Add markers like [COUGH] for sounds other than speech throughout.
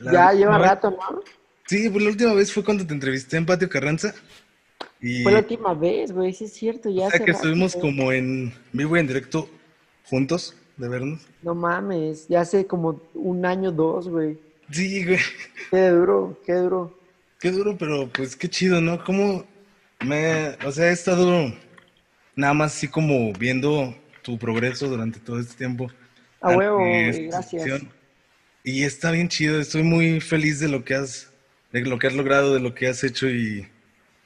ya lleva rato, ¿no? Sí, pues la última vez fue cuando te entrevisté en Patio Carranza. Y... Fue la última vez, güey, sí es cierto, ya. O sea que estuvimos como en vivo y en directo juntos, de vernos. No mames, ya hace como un año, dos, güey. Sí, güey. Qué duro, qué duro. Qué duro, pero pues qué chido, ¿no? Como me, o sea, he estado nada más así como viendo tu progreso durante todo este tiempo. A huevo, gracias. Y está bien chido, estoy muy feliz de lo que has, de lo que has logrado, de lo que has hecho y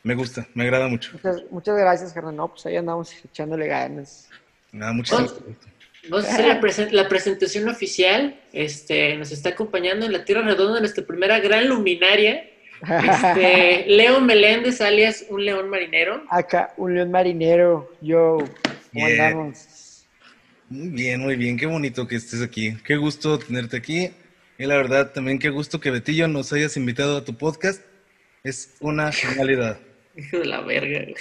me gusta, me agrada mucho. Muchas, gracias, Germán. No, pues ahí andamos echándole ganas. Nada, muchas gracias. Vamos a hacer la, presentación oficial. Este, nos está acompañando en la Tierra Redonda nuestra primera gran luminaria. Este, [LAUGHS] Leo Meléndez, alias un león marinero. Acá, un león marinero. Yo, ¿cómo andamos? Muy bien, muy bien. Qué bonito que estés aquí. Qué gusto tenerte aquí. Y la verdad, también qué gusto que Betillo nos hayas invitado a tu podcast. Es una [LAUGHS] genialidad. Hijo de la verga.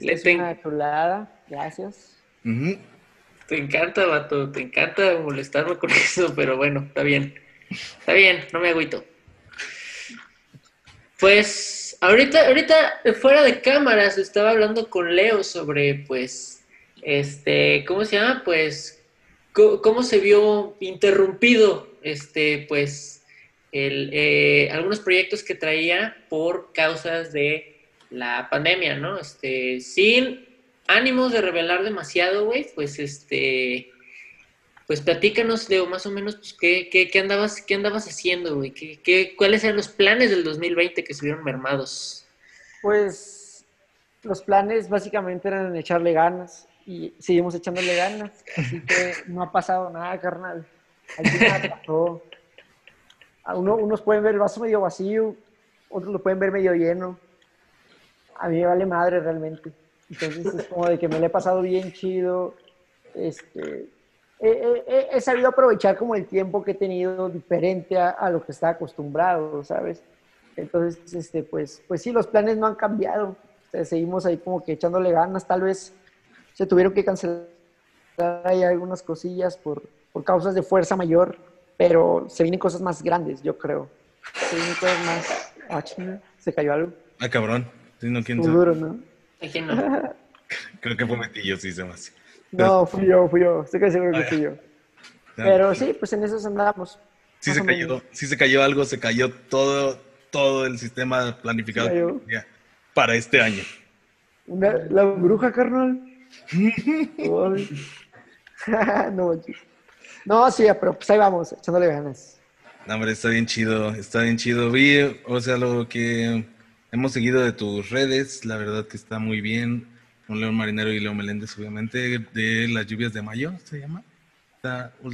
Es una chulada. Gracias. Te encanta, vato. Te encanta molestarme con [LAUGHS] eso, pero bueno, está bien. Está bien, no me agüito. Pues ahorita, ahorita fuera de cámaras estaba hablando con Leo sobre, pues, este, ¿cómo se llama? Pues, cómo se vio interrumpido, este, pues, el, eh, algunos proyectos que traía por causas de la pandemia, ¿no? Este, sin ánimos de revelar demasiado, güey, pues, este, pues platícanos, Leo, más o menos, pues, ¿qué, qué, andabas, qué andabas haciendo, güey? ¿Qué, qué, cuáles eran los planes del 2020 que se vieron mermados? Pues los planes básicamente eran echarle ganas y seguimos echándole ganas, así que no ha pasado nada, carnal. Aquí nada pasó. Uno, unos pueden ver el vaso medio vacío, otros lo pueden ver medio lleno. A mí me vale madre realmente. Entonces es como de que me lo he pasado bien chido. Este, he, sabido aprovechar como el tiempo que he tenido diferente a, lo que estaba acostumbrado, ¿sabes? Entonces, este, pues, pues sí, los planes no han cambiado. seguimos ahí como que echándole ganas. Tal vez se tuvieron que cancelar ahí algunas cosillas por, por causas de fuerza mayor, pero se vienen cosas más grandes, yo creo. Se vienen cosas más... Ah, ¿Se cayó algo? Ah, cabrón. no, ¿quién duro, ¿no? [LAUGHS] Creo que fue Metillo, sí, se me hace. No, fui yo, fui yo. Estoy casi seguro que fui yo. Pero sí, pues en eso andamos. Sí se cayó, sí se cayó algo, se cayó todo, todo el sistema planificado para este año. la bruja, carnal. [LAUGHS] no, no, sí, pero pues ahí vamos, echándole ganas. No, hombre, está bien chido, está bien chido. Vi, o sea, lo que hemos seguido de tus redes, la verdad que está muy bien con León Marinero y Leo Meléndez, obviamente, de las lluvias de mayo, ¿se llama?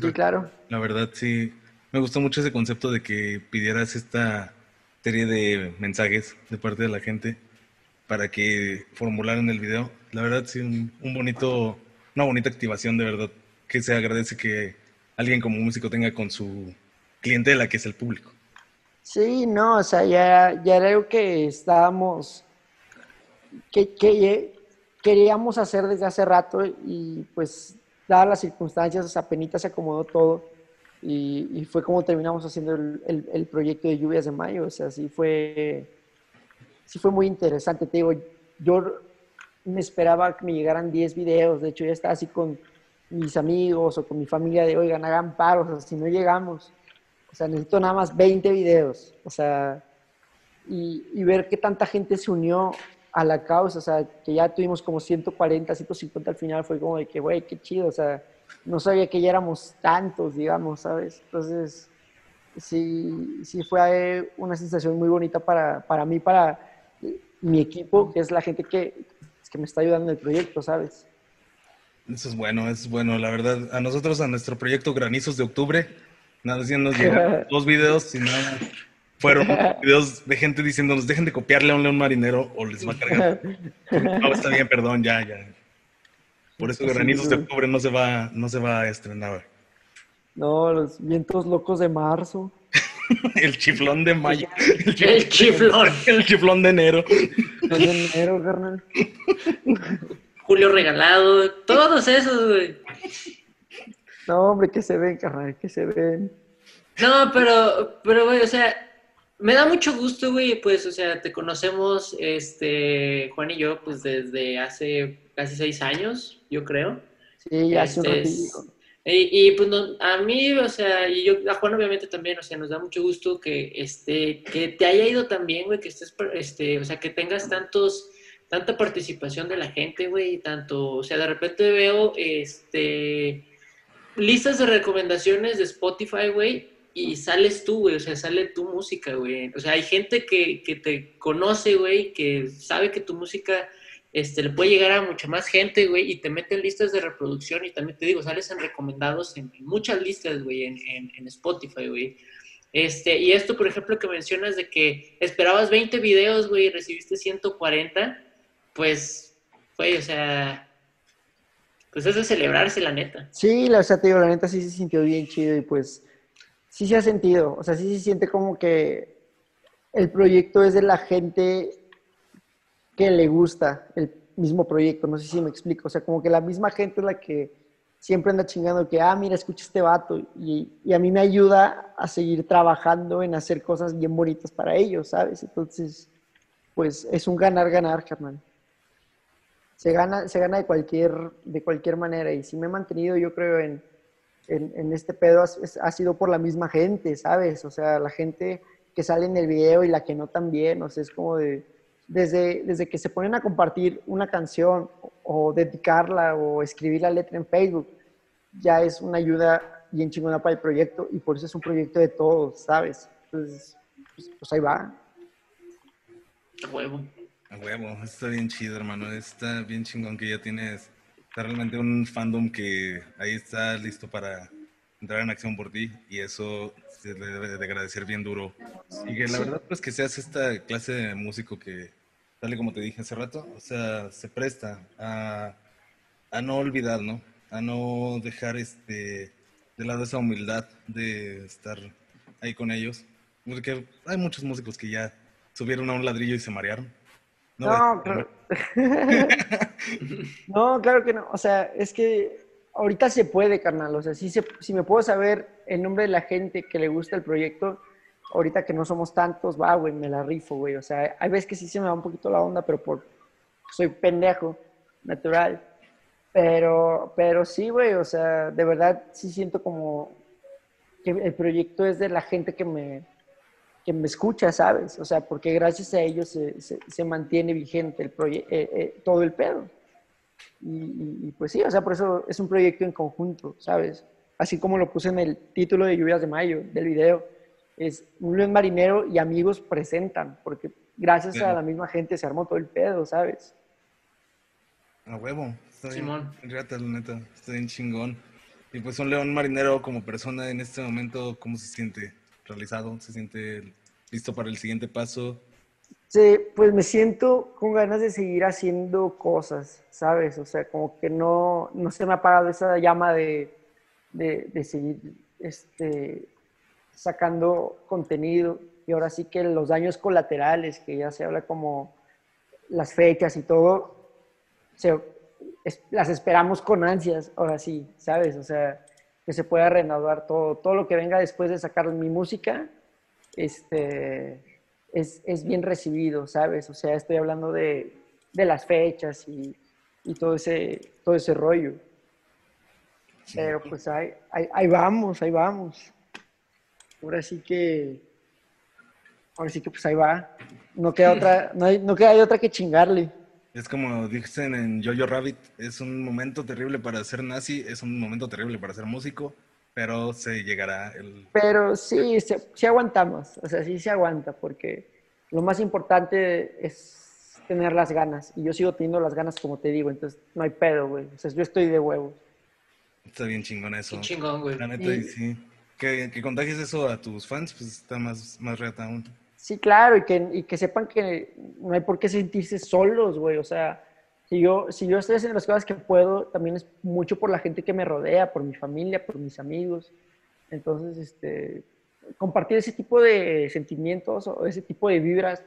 sí, claro. La verdad, sí. Me gustó mucho ese concepto de que pidieras esta serie de mensajes de parte de la gente para que formularan el video. La verdad, sí, un, bonito, una bonita activación, de verdad, que se agradece que alguien como músico tenga con su clientela, que es el público. Sí, no, o sea, ya, ya era algo que estábamos, que, que, queríamos hacer desde hace rato y pues dadas las circunstancias, apenas se acomodó todo y, fue como terminamos haciendo el, el, proyecto de Lluvias de Mayo, o sea, sí fue, sí fue muy interesante, te digo, yo me esperaba que me llegaran 10 videos, de hecho ya estaba así con mis amigos o con mi familia de, oigan, hagan paros, si no llegamos, o sea, necesito nada más 20 videos, o sea, y, ver qué tanta gente se unió a la causa, o sea, que ya tuvimos como 140, 150 al final, fue como de que, güey, qué chido, o sea, no sabía que ya éramos tantos, digamos, ¿sabes? Entonces, sí, sí fue una sensación muy bonita para, para mí, para mi equipo, que es la gente que, que me está ayudando en el proyecto, ¿sabes? Eso es bueno, es bueno, la verdad. A nosotros, a nuestro proyecto Granizos de Octubre, nada, nos [LAUGHS] dos videos y nada fueron [LAUGHS] videos de gente diciéndonos, dejen de copiarle a un león marinero o les va a cargar. [LAUGHS] no, está bien, perdón, ya, ya. Por eso Granitos de Octubre no se va, no se va a estrenar. No, los vientos locos de marzo. [LAUGHS] el chiflón de mayo. El, chiflón. El chiflón de enero. El de enero, carnal. Julio regalado, todos esos, güey. No, hombre, que se ven, carnal, que se ven. No, pero, pero, güey, o sea, me da mucho gusto, güey, pues, o sea, te conocemos, este, Juan y yo, pues, desde hace casi seis años, yo creo. Sí, ya hace un Este, ratito. Y, y, pues no- a mí, o sea, y yo, a Juan obviamente también, o sea, nos da mucho gusto que, este, que te haya ido también, güey, que estés, este, o sea, que tengas tantos, tanta participación de la gente, güey, y tanto, o sea, de repente veo, este, listas de recomendaciones de Spotify, güey, y sales tú, güey, o sea, sale tu música, güey. O sea, hay gente que, que te conoce, güey, que sabe que tu música este, le puede llegar a mucha más gente, güey, y te meten listas de reproducción y también te digo, sales en recomendados en, muchas listas, güey, en Spotify, güey. Este, y esto, por ejemplo, que mencionas de que esperabas 20 videos, güey, y recibiste 140, pues, güey, o sea, pues es de celebrarse, la neta. Sí, la, o sea, te digo, la neta sí se sintió bien chido y pues sí se ha sentido, o sea, sí se siente como que el proyecto es de la gente que le gusta el mismo proyecto, no sé si me explico, o sea, como que la misma gente es la que siempre anda chingando que, ah, mira, escucha este vato y, a mí me ayuda a seguir trabajando en hacer cosas bien bonitas para ellos, ¿sabes? Entonces, pues es un ganar-ganar, carnal. Se gana, se gana de cualquier, de cualquier manera y si me he mantenido, yo creo, en, en, este pedo ha sido por la misma gente, ¿sabes? O sea, la gente que sale en el video y la que no también, o sea, es como de, desde, desde que se ponen a compartir una canción o, o dedicarla o escribir la letra en Facebook, ya es una ayuda bien chingona para el proyecto y por eso es un proyecto de todos, ¿sabes? Entonces, pues, pues ahí va. A huevo. A huevo, está bien chido, hermano. Está bien chingón que ya tienes está realmente un fandom que ahí está listo para entrar en acción por ti y eso se le debe de agradecer bien duro. Y que la verdad, pues que seas esta clase de músico que, tal y como te dije hace rato, o sea, se presta a, a no olvidar, ¿no? A no dejar este de lado esa humildad de estar ahí con ellos. Porque hay muchos músicos que ya subieron a un ladrillo y se marearon. No, claro. [LAUGHS] [LAUGHS] no, claro que no. O sea, es que ahorita se puede, carnal. O sea, si, se, si me puedo saber el nombre de la gente que le gusta el proyecto, ahorita que no somos tantos, va, güey, me la rifo, güey. O sea, hay veces que sí se me va un poquito la onda, pero por soy pendejo, natural. Pero, pero sí, güey, o sea, de verdad sí siento como que el proyecto es de la gente que me, que me escucha, ¿sabes? O sea, porque gracias a ellos se, se, se mantiene vigente el proye- eh, eh, todo el pedo. Y, y- y, pues sí, o sea, por eso es un proyecto en conjunto, ¿sabes? Así como lo puse en el título de Lluvias de Mayo del video, es un león marinero y amigos presentan, porque gracias a Claro. la misma gente se armó todo el pedo, ¿sabes? A huevo. Bien. Simón. Riata, la neta. Está bien chingón. Y pues un león marinero como persona en este momento, ¿cómo se siente? ¿Realizado? ¿Se siente listo para el siguiente paso? Sí, pues me siento con ganas de seguir haciendo cosas, ¿sabes? O sea, como que no, no se me ha apagado esa llama de, de, de seguir este, sacando contenido. Y ahora sí que los daños colaterales, que ya se habla como las fechas y todo, se- las esperamos con ansias, ahora sí, ¿sabes? O sea, que se pueda renovar todo. Todo lo que venga después de sacar mi música, este, es, es bien recibido, ¿sabes? O sea, estoy hablando de, de las fechas y, y todo, ese, todo ese rollo. Pero pues ahí, ahí, ahí vamos, ahí vamos. Ahora sí que, ahora sí que pues ahí va. No queda otra, no, hay- no queda de otra que chingarle. Es como dicen en Jojo Rabbit, es un momento terrible para ser nazi, es un momento terrible para ser músico, pero se llegará el... Pero sí, se- sí aguantamos, o sea, sí se aguanta, porque lo más importante es tener las ganas, y yo sigo teniendo las ganas como te digo, entonces no hay pedo, güey, o sea, yo estoy de huevos. Está bien chingón eso. Qué chingón, güey. La neta, y sí. Que, que contagies eso a tus fans, pues está más, más reata aún. Sí, claro, y que, y que sepan que no hay por qué sentirse solos, güey, o sea, si yo, si yo estoy haciendo las cosas que puedo, también es mucho por la gente que me rodea, por mi familia, por mis amigos, entonces, este, compartir ese tipo de sentimientos o ese tipo de vibras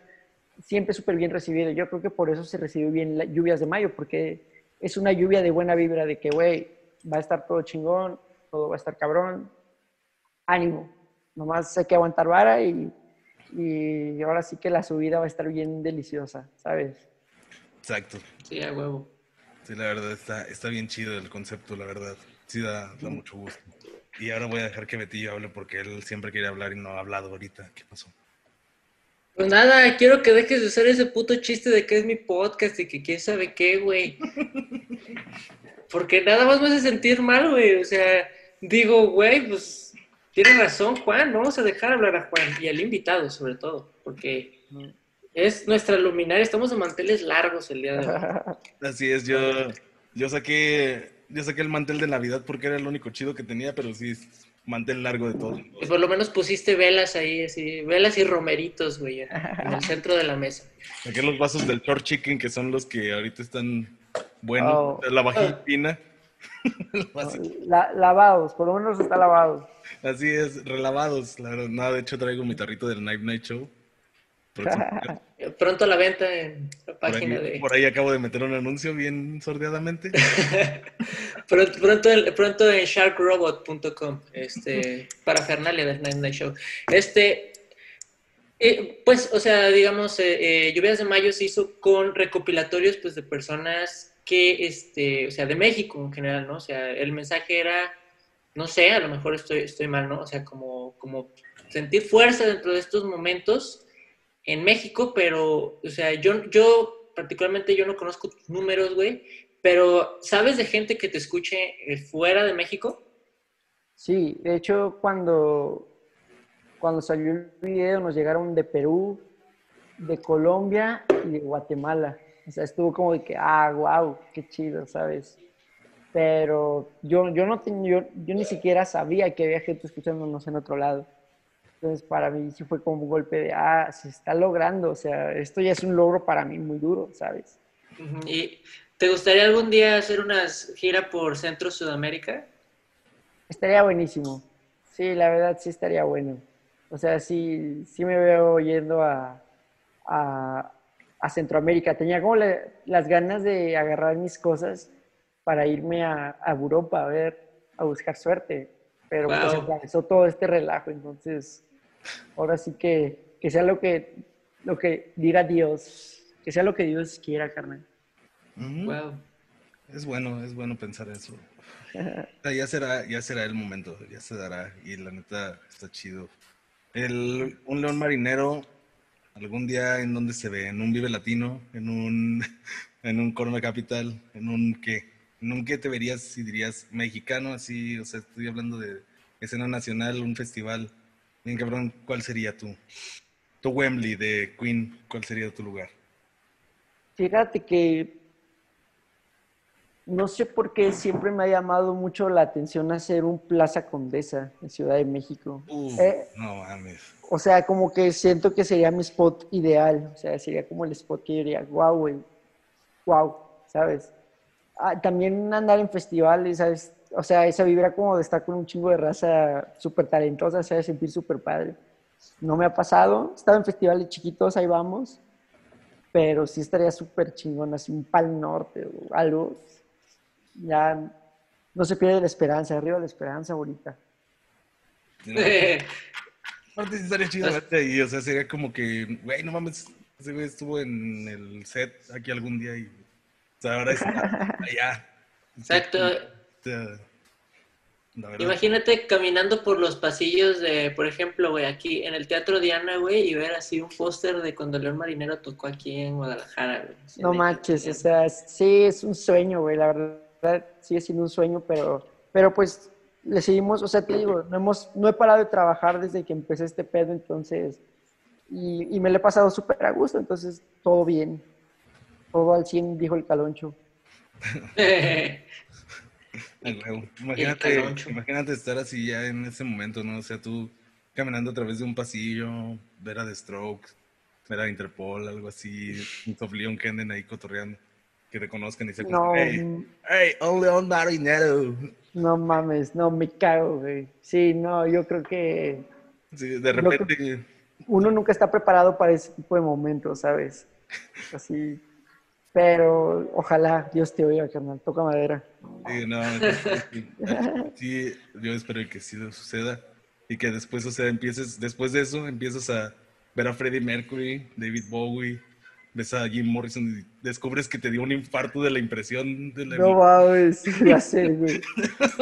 siempre es súper bien recibido. Yo creo que por eso se recibió bien las lluvias de mayo, porque es una lluvia de buena vibra, de que, güey, va a estar todo chingón, todo va a estar cabrón, ánimo. Nomás hay que aguantar vara y, y ahora sí que la subida va a estar bien deliciosa, ¿sabes? Exacto. Sí, a huevo. Sí, la verdad está, está bien chido el concepto, la verdad. Sí, da, da mucho gusto. Y ahora voy a dejar que Betillo hable porque él siempre quiere hablar y no ha hablado ahorita. ¿Qué pasó? Pues nada, quiero que dejes de usar ese puto chiste de que es mi podcast y que quién sabe qué, güey. Porque nada más me hace sentir mal, güey. O sea, digo, güey, pues tienes razón, Juan. No vamos a dejar hablar a Juan y al invitado, sobre todo. Porque es nuestra luminaria. Estamos de manteles largos el día de hoy. [LAUGHS] Así es, yo, yo saqué yo saqué el mantel de Navidad porque era el único chido que tenía, pero sí, mantel largo de todo. Pues por lo menos pusiste velas ahí, así, velas y romeritos, güey, en el [LAUGHS] centro de la mesa. Saqué los vasos del short chicken, que son los que ahorita están buenos, Oh. la vajilla fina. [LAUGHS] La- lavados, por lo menos está lavado. Así es, relavados, la verdad. Nada, de hecho traigo mi tarrito del Night Night Show. [LAUGHS] Pronto a la venta en la Por página ahí, de... por ahí acabo de meter un anuncio bien sordeadamente. [LAUGHS] Pronto, pronto, pronto en sharkrobot.com, este, para Fernalia del Night Night Show. Este, eh, pues, o sea, digamos, eh, eh, Lluvias de Mayo se hizo con recopilatorios, pues, de personas que, este, o sea, de México en general, ¿no? O sea, el mensaje era, no sé, a lo mejor estoy, estoy mal, ¿no? O sea, como, como sentir fuerza dentro de estos momentos en México, pero, o sea, yo, yo particularmente yo no conozco tus números, güey, pero ¿sabes de gente que te escuche eh, fuera de México? Sí, de hecho, cuando, cuando salió el video nos llegaron de Perú, de Colombia y de Guatemala. O sea, estuvo como de que, ah, wow, qué chido, ¿sabes? Pero yo, yo, no ten- yo, yo ni siquiera sabía que había gente escuchándonos en otro lado. Entonces, para mí sí fue como un golpe de, ah, se está logrando. O sea, esto ya es un logro para mí muy duro, ¿sabes? ¿Y te gustaría algún día hacer una gira por Centro Sudamérica? Estaría buenísimo. Sí, la verdad sí estaría bueno. O sea, sí, sí me veo yendo a, a, a Centroamérica. Tenía como la- las ganas de agarrar mis cosas para irme a, a Europa a ver, a buscar suerte. Pero pues Wow. atravesó todo este relajo. Entonces, ahora sí que, que sea lo que, lo que diga Dios. Que sea lo que Dios quiera, carnal. Wow. Es bueno, es bueno pensar eso. [LAUGHS] Ya será, ya será el momento, ya se dará. Y la neta está chido. El, un león marinero, algún día en donde se ve, en un Vive Latino, en un, [LAUGHS] en un Corona Capital, en un qué, en un qué te verías si dirías mexicano, así, o sea, estoy hablando de escena nacional, un festival. Bien cabrón, ¿cuál sería tú? Tu Wembley de Queen, ¿cuál sería tu lugar? Fíjate que no sé por qué siempre me ha llamado mucho la atención hacer un Plaza Condesa en Ciudad de México. Uf, Eh, no mames. o sea, como que siento que sería mi spot ideal. O sea, sería como el spot que yo diría, wow, güey, wow, ¿sabes? Ah, también andar en festivales, ¿sabes? O sea, esa vibra como de estar con un chingo de raza súper talentosa, se ha de sentir súper padre. No me ha pasado, he estado en festivales chiquitos, ahí vamos, pero sí estaría súper chingón, así un pal norte o algo. Ya no se pierde la esperanza, arriba la esperanza ahorita. Aparte sí estaría chido verte ahí, o sea, sería como que, güey, no mames, ese güey estuvo en el set aquí algún día y, o sea, ahora está [LAUGHS] allá. Exacto. Sea, verdad, Imagínate caminando por los pasillos de, por ejemplo, güey, aquí en el Teatro Diana, güey, y ver así un póster de cuando León Marinero tocó aquí en Guadalajara, güey. No manches, o sea, sí es un sueño, güey, la verdad sigue siendo un sueño, pero, pero pues le seguimos, o sea, te digo, no, hemos, no he parado de trabajar desde que empecé este pedo, entonces, y, y me lo he pasado súper a gusto, entonces todo bien, todo al 100, dijo el caloncho. [LAUGHS] Imagínate, imagínate estar así ya en ese momento, ¿no? O sea, tú caminando a través de un pasillo, ver a The Strokes, ver a Interpol, algo así, un Top Leon que anden ahí cotorreando, que te conozcan y se No, hey, hey, un León Marinero. no mames, no, me cago, güey. Sí, no, yo creo que Sí, de repente... uno nunca está preparado para ese tipo de momentos, ¿sabes? Así, pero ojalá Dios te oiga, carnal, toca madera. Sí, no, sí, [LAUGHS] sí, yo espero que sí suceda. y que después, o sea, empieces, después de eso, empiezas a ver a Freddie Mercury, David Bowie, ves a Jim Morrison y descubres que te dio un infarto de la impresión de la No mames, ya sé, güey.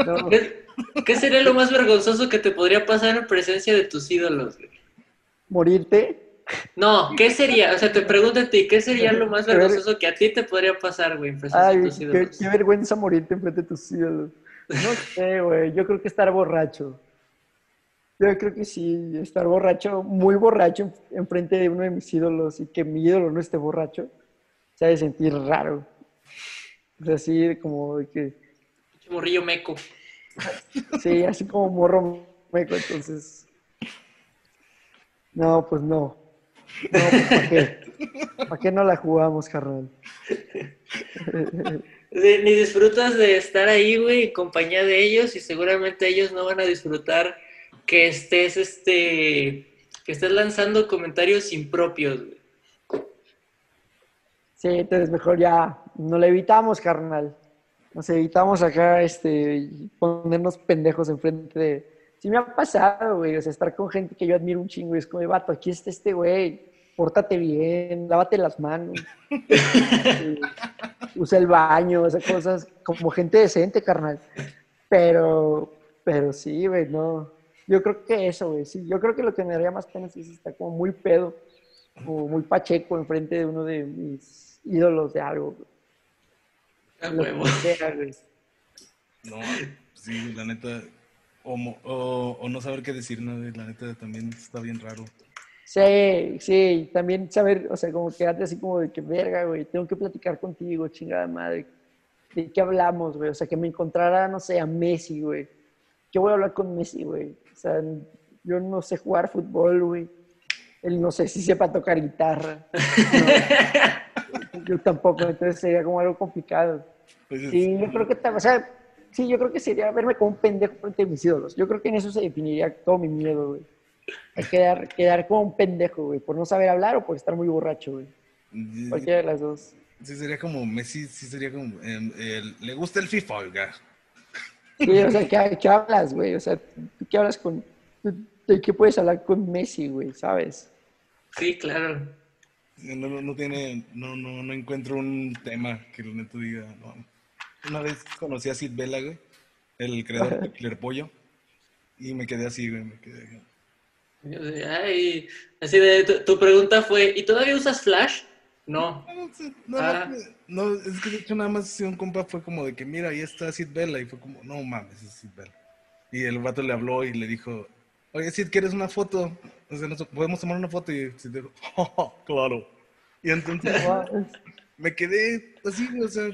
No. [LAUGHS] ¿Qué, qué sería lo más vergonzoso que te podría pasar en presencia de tus ídolos, güey? ¿Morirte? No, ¿qué sería? O sea, te pregunto a ti, ¿qué sería lo más vergonzoso que a ti te podría pasar, güey, en Ay, de tus qué, ídolos? qué vergüenza morirte enfrente de tus ídolos. No sé, güey. Yo creo que estar borracho. Yo creo que sí, estar borracho, muy borracho en- enfrente de uno de mis ídolos y que mi ídolo no esté borracho, se ha de sentir raro. O sea, así como de que, Morrillo meco. sí, así como morro meco, entonces. No, pues no. No, pues ¿para qué? [LAUGHS] ¿Para qué no la jugamos, carnal? [LAUGHS] Ni disfrutas de estar ahí, güey, en compañía de ellos y seguramente ellos no van a disfrutar que estés, este, que estés lanzando comentarios impropios, güey. Sí, entonces mejor ya no la evitamos, carnal. Nos evitamos acá este, ponernos pendejos enfrente de. Sí me ha pasado, güey, o sea, estar con gente que yo admiro un chingo y es como, vato, aquí está este güey, pórtate bien, lávate las manos, [LAUGHS] eh, usa el baño, esas cosas, como gente decente, carnal. Pero, pero sí, güey, no. Yo creo que eso, güey, sí, yo creo que lo que me daría más pena es si estar como muy pedo, como muy pacheco enfrente de uno de mis ídolos de algo, Lo que sea, güey. No, sí, la neta, o, mo- o, o no saber qué decir, ¿no? La neta también está bien raro. Sí, sí, también saber, o sea, como quedarte así como de que verga, güey, tengo que platicar contigo, chingada madre. ¿De qué hablamos, güey? O sea, que me encontrara, no sé, a Messi, güey. ¿Qué voy a hablar con Messi, güey? O sea, yo no sé jugar fútbol, güey. Él no sé si sepa tocar guitarra. No. [LAUGHS] yo tampoco, entonces sería como algo complicado. Pues, Sí, yo creo que, o sea, sí, yo creo que sería verme como un pendejo frente a mis ídolos. Yo creo que en eso se definiría todo mi miedo, güey. A quedar, quedar como un pendejo, güey, por no saber hablar o por estar muy borracho, güey. sí, Cualquiera de las dos. sí sería como Messi, sí sería como, em, le gusta el FIFA, oiga. Sí, o sea, ¿qué, qué hablas, güey? O sea, ¿tú qué hablas con... ¿De qué puedes hablar con Messi, güey? ¿Sabes? Sí, claro. No, no, no tiene, no, no, no encuentro un tema que el neto diga, no. Una vez conocí a Sid Vela, güey, el creador de Killer Pollo, y me quedé así, güey, me quedé... Ay, así de, tu, tu pregunta fue, ¿y todavía usas Flash? No. No, Ah. no, no, es que de hecho nada más si un compa fue como de que mira, ahí está Sid Vela y fue como, no mames, es Sid Vela. Y el vato le habló y le dijo, oye Sid, ¿quieres una foto? O sea, nos podemos tomar una foto y Sid dijo, "Ja, ja, claro. Y entonces me quedé así, o sea,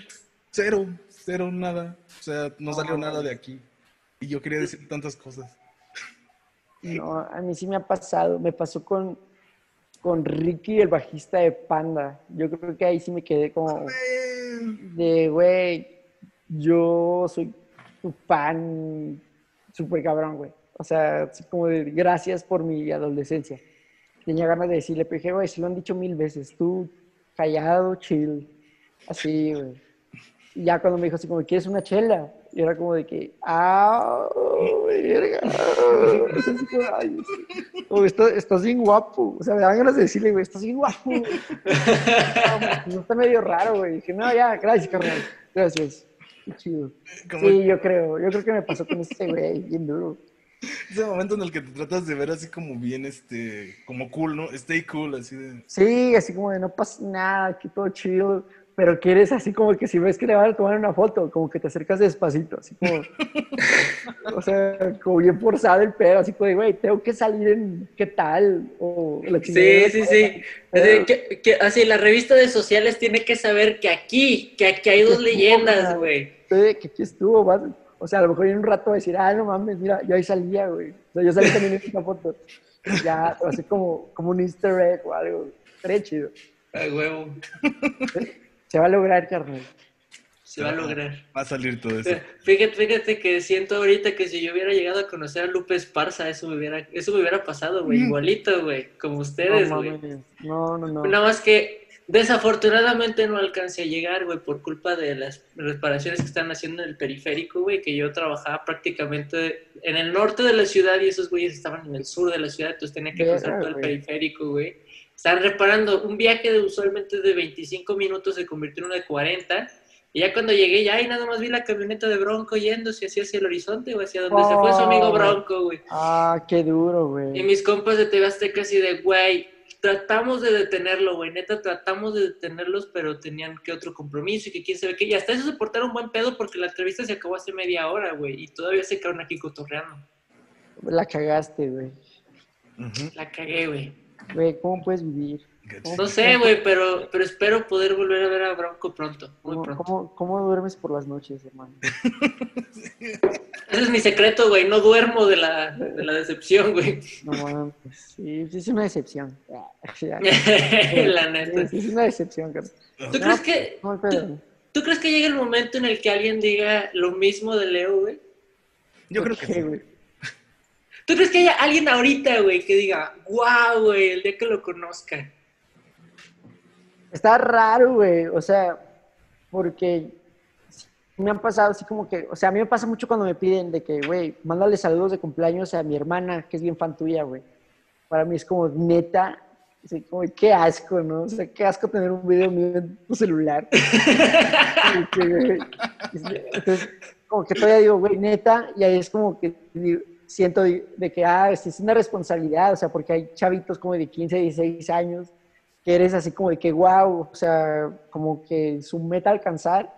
cero, cero, nada. O sea, no salió nada de aquí. Y yo quería decir tantas cosas. [LAUGHS] No, a mí sí me ha pasado. Me pasó con, con Ricky, el bajista de Panda. Yo creo que ahí sí me quedé como de, güey, yo soy tu fan súper cabrón, güey. O sea, así como de gracias por mi adolescencia. Tenía ganas de decirle, pero dije, güey, se lo han dicho mil veces, tú callado, chill. Así, güey. Y ya cuando me dijo así como, ¿quieres una chela? Y era como de que, ¡ah! verga! [LAUGHS] Como, estás, estás bien guapo. O sea, me daban ganas de decirle, güey, estás bien guapo. [LAUGHS] No, está medio raro, güey. Dije, no, ya, gracias, carnal. Gracias. Qué chido. Sí, yo creo. Yo creo que me pasó con este güey, bien duro. ese momento en el que te tratas de ver así como bien, este, como cool, ¿no? Stay cool, así de... Sí, así como de no pasa nada, aquí todo chido. Pero quieres así como que si ves que le van a tomar una foto, como que te acercas despacito, así como. [LAUGHS] o sea, como bien forzado el pedo, así como de, güey, tengo que salir en qué tal. O la Sí, sí, sí. Así, que, que- así, la revista de sociales tiene que saber que aquí, que aquí hay dos leyendas, güey. Sí, que aquí estuvo, vas- O sea, a lo mejor en un rato decir, ah, no mames, mira, yo ahí salía, güey. O sea, yo salí también en esta foto. Ya, así como, como un easter egg o algo. Estaría chido. A huevo. Se va a lograr, carnal. Se va a lograr. Va a salir todo eso. Fíjate, fíjate que siento ahorita que si yo hubiera llegado a conocer a Lupe Esparza, eso me hubiera, eso me hubiera pasado, güey. Igualito, güey. Como ustedes, no, güey. no, no, no. Nada más que Desafortunadamente no alcancé a llegar, güey, por culpa de las reparaciones que están haciendo en el periférico, güey, que yo trabajaba prácticamente en el norte de la ciudad y esos güeyes estaban en el sur de la ciudad, entonces tenía que cruzar todo el periférico, güey. Estaban reparando un viaje de usualmente de 25 minutos se convirtió en uno de 40 y ya cuando llegué, ya ahí nada más vi la camioneta de Bronco yéndose hacia, hacia el horizonte, o hacia donde se fue su amigo Bronco, güey. Ah, qué duro, güey. Y mis compas de TV Azteca así de, güey, tratamos de detenerlo, güey, neta, tratamos de detenerlos, pero tenían que otro compromiso y que quién sabe qué. Y hasta eso se portaron buen pedo porque la entrevista se acabó hace media hora, güey, y todavía se quedaron aquí cotorreando. La cagaste, güey. La cagué, güey. Güey, ¿cómo puedes vivir? No sé, güey, pero, pero espero poder volver a ver a Bronco pronto, muy pronto. ¿cómo, ¿Cómo, duermes por las noches, hermano? [LAUGHS] Ese es mi secreto, güey. No duermo de la, de la decepción, güey. No, pues, sí, sí, es una decepción. [LAUGHS] la neta. Sí, es una decepción, ¿Tú crees que... ¿tú, crees que llega el momento en el que alguien diga lo mismo de Leo, güey? Yo creo que sí, güey. ¿Tú crees que haya alguien ahorita, güey, que diga, wow, güey, el día que lo conozca? Está raro, güey. O sea, porque me han pasado así como que, o sea, a mí me pasa mucho cuando me piden de que, güey, mándale saludos de cumpleaños a mi hermana, que es bien fan tuya, güey. Para mí es como neta, así como, qué asco, ¿no? O sea, qué asco tener un video mío en tu celular. [LAUGHS] Entonces, como que todavía digo, güey, neta, y ahí es como que siento de, de que, ah, es una responsabilidad, o sea, porque hay chavitos como de 15, 16 años que eres así como de que, wow, o sea, como que su meta alcanzar,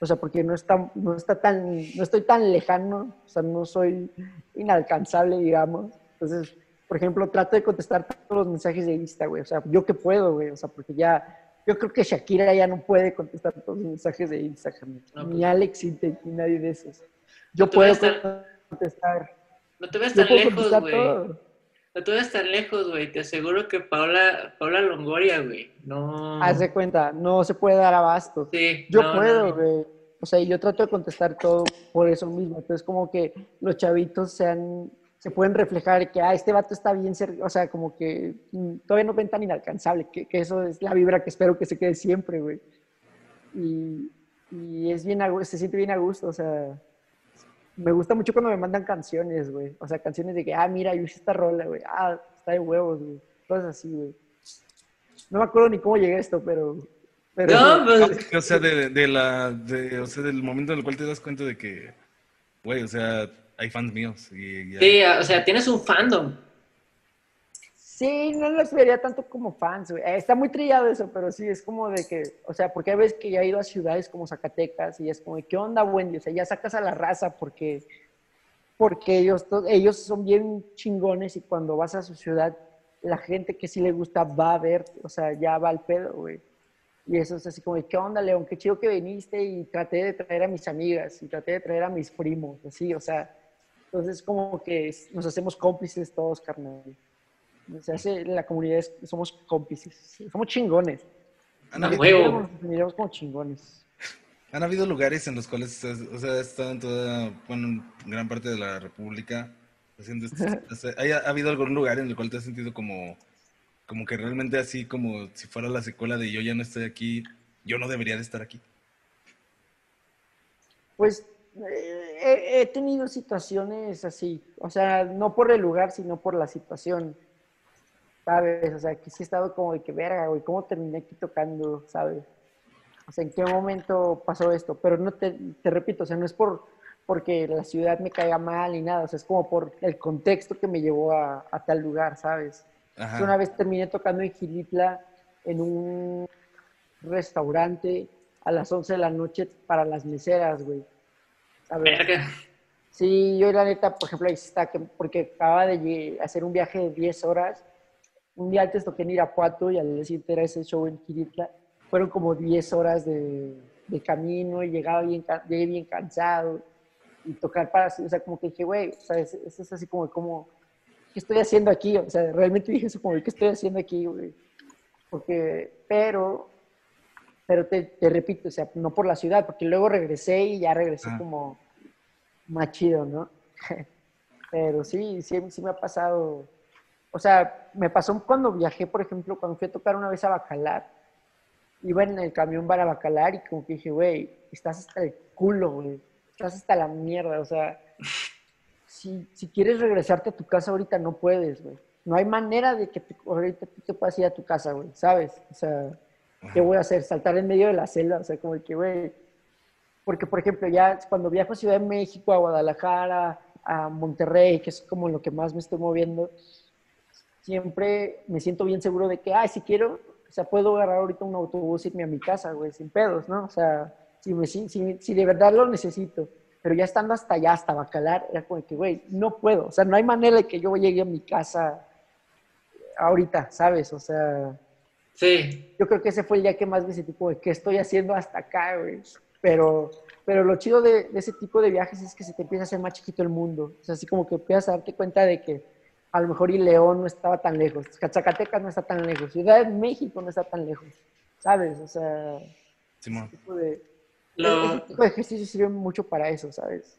o sea, porque no está, no está tan, no estoy tan lejano, o sea, no soy inalcanzable, digamos. Entonces, por ejemplo, trato de contestar todos los mensajes de Insta, güey, o sea, yo que puedo, güey, o sea, porque ya, yo creo que Shakira ya no puede contestar todos los mensajes de Instagram, ni pues. Alex ni nadie de esos. Yo puedo contestar. No te ves tan lejos, güey. No te vas tan lejos, güey. Te aseguro que Paula, Paula Longoria, güey, no... Haz de cuenta, no se puede dar abasto. Sí, Yo puedo, güey. O sea, yo trato de contestar todo por eso mismo. Entonces, como que los chavitos sean, se pueden reflejar que, ah, este vato está bien cerca. O sea, como que mm, todavía no ven tan inalcanzable. Que, que, eso es la vibra que espero que se quede siempre, güey. Y, y es bien, se siente bien a gusto, o sea me gusta mucho cuando me mandan canciones, güey. O sea, canciones de que, ah, mira, yo hice esta rola, güey. Ah, está de huevos, güey. Cosas así, güey. No me acuerdo ni cómo llegué a esto, pero... pero no, pues... O sea, de, de la, de, o sea, del momento en el cual te das cuenta de que, güey, o sea, hay fans míos. Y, Sí, o sea, tienes un fandom. Sí, no los vería tanto como fans, güey. Está muy trillado eso, pero sí, es como de que, o sea, porque veces que ya he ido a ciudades como Zacatecas y es como, ¿qué onda, Wendy? O sea, ya sacas a la raza porque, porque ellos, ellos son bien chingones y cuando vas a su ciudad, la gente que sí le gusta va a ver, o sea, ya va al pedo, güey. Y eso es así como, ¿qué onda, León? Qué chido que viniste y traté de traer a mis amigas y traté de traer a mis primos, así, o sea, entonces como que nos hacemos cómplices todos, carnal se hace la comunidad, somos cómplices, somos chingones. Han habido, miramos como chingones. Han habido lugares en los cuales, o sea, has estado en toda, bueno, gran parte de la República haciendo [LAUGHS] ¿Ha habido algún lugar en el cual te has sentido como, como que realmente así, como si fuera la secuela de yo ya no estoy aquí, yo no debería de estar aquí? Pues eh, he tenido situaciones así, o sea, no por el lugar, sino por la situación. ¿Sabes? O sea, que sí he estado como de que, verga, güey, ¿cómo terminé aquí tocando, ¿sabes? O sea, ¿en qué momento pasó esto? Pero no te, te repito, o sea, no es por porque la ciudad me caiga mal ni nada, o sea, es como por el contexto que me llevó a, a tal lugar, ¿sabes? Una vez terminé tocando en Gilitla en un restaurante a las 11 de la noche para las meseras, güey. ¿Sabes? Sí, yo la neta, por ejemplo, ahí está, que, porque acaba de hacer un viaje de 10 horas un día antes toqué en Irapuato y al siguiente era ese show en Quiritla. Fueron como 10 horas de, de camino y llegaba bien, llegué bien cansado y tocar para, o sea, como que dije, güey, o sea, eso es, así como, como, ¿qué estoy haciendo aquí? O sea, realmente dije eso como, ¿qué estoy haciendo aquí, güey? Porque, pero, pero te, te, repito, o sea, no por la ciudad, porque luego regresé y ya regresé ah. como más chido, ¿no? [LAUGHS] pero sí, sí, sí me ha pasado o sea, me pasó cuando viajé, por ejemplo, cuando fui a tocar una vez a Bacalar, iba en el camión para Bacalar y como que dije, güey, estás hasta el culo, güey. Estás hasta la mierda, o sea, si, si quieres regresarte a tu casa ahorita no puedes, güey. No hay manera de que ahorita tú te puedas ir a tu casa, güey, ¿sabes? O sea, ¿qué voy a hacer? Saltar en medio de la selva, o sea, como que, güey. Porque, por ejemplo, ya cuando viajo a Ciudad de México, a Guadalajara, a Monterrey, que es como lo que más me estoy moviendo, siempre me siento bien seguro de que, ay, si quiero, o sea, puedo agarrar ahorita un autobús y irme a mi casa, güey, sin pedos, ¿no? O sea, si, me, si, si, de verdad lo necesito. Pero ya estando hasta allá, hasta Bacalar, era como que, güey, no puedo. O sea, no hay manera de que yo llegue a mi casa ahorita, ¿sabes? O sea... Sí. Yo creo que ese fue el día que más me sentí como ¿qué estoy haciendo hasta acá, güey? Pero, pero lo chido de, de, ese tipo de viajes es que se te empieza a hacer más chiquito el mundo. O sea, así como que empiezas a darte cuenta de que a lo mejor y León no estaba tan lejos, Zacatecas no está tan lejos, Ciudad de México no está tan lejos, ¿sabes? O sea, ese tipo de, Lo... tipo de ejercicio sirve mucho para eso, ¿sabes?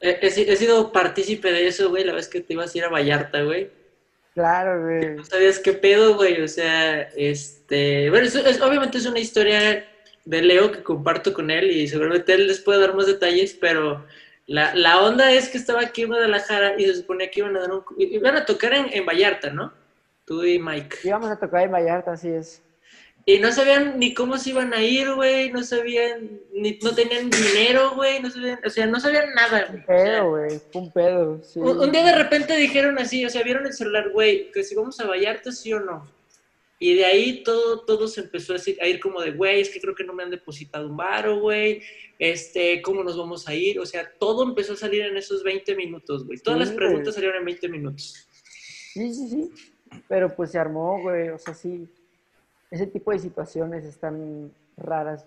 He, he, sido partícipe de eso, güey, la vez que te ibas a ir a Vallarta, güey. Claro, güey. No sabías qué pedo, güey, o sea, este, bueno, es, obviamente es una historia de Leo que comparto con él y seguramente él les puede dar más detalles, pero la, la, onda es que estaba aquí en Guadalajara y se suponía que iban a dar un, iban a tocar en, en Vallarta, ¿no? Tú y Mike. Íbamos a tocar en Vallarta, así es. Y no sabían ni cómo se iban a ir, güey, no sabían, ni, no tenían dinero, güey, no sabían, o sea, no sabían nada, güey. Un pedo, güey, un pedo, sí. Un, un, día de repente dijeron así, o sea, vieron el celular, güey, que si vamos a Vallarta, sí o no. Y de ahí todo, todo se empezó a, ir como de, güey, es que creo que no me han depositado un varo, güey, este, ¿cómo nos vamos a ir? O sea, todo empezó a salir en esos 20 minutos, güey. Todas las preguntas salieron en 20 minutos. Sí, sí, sí. Pero pues se armó, güey, o sea, sí. Ese tipo de situaciones están raras.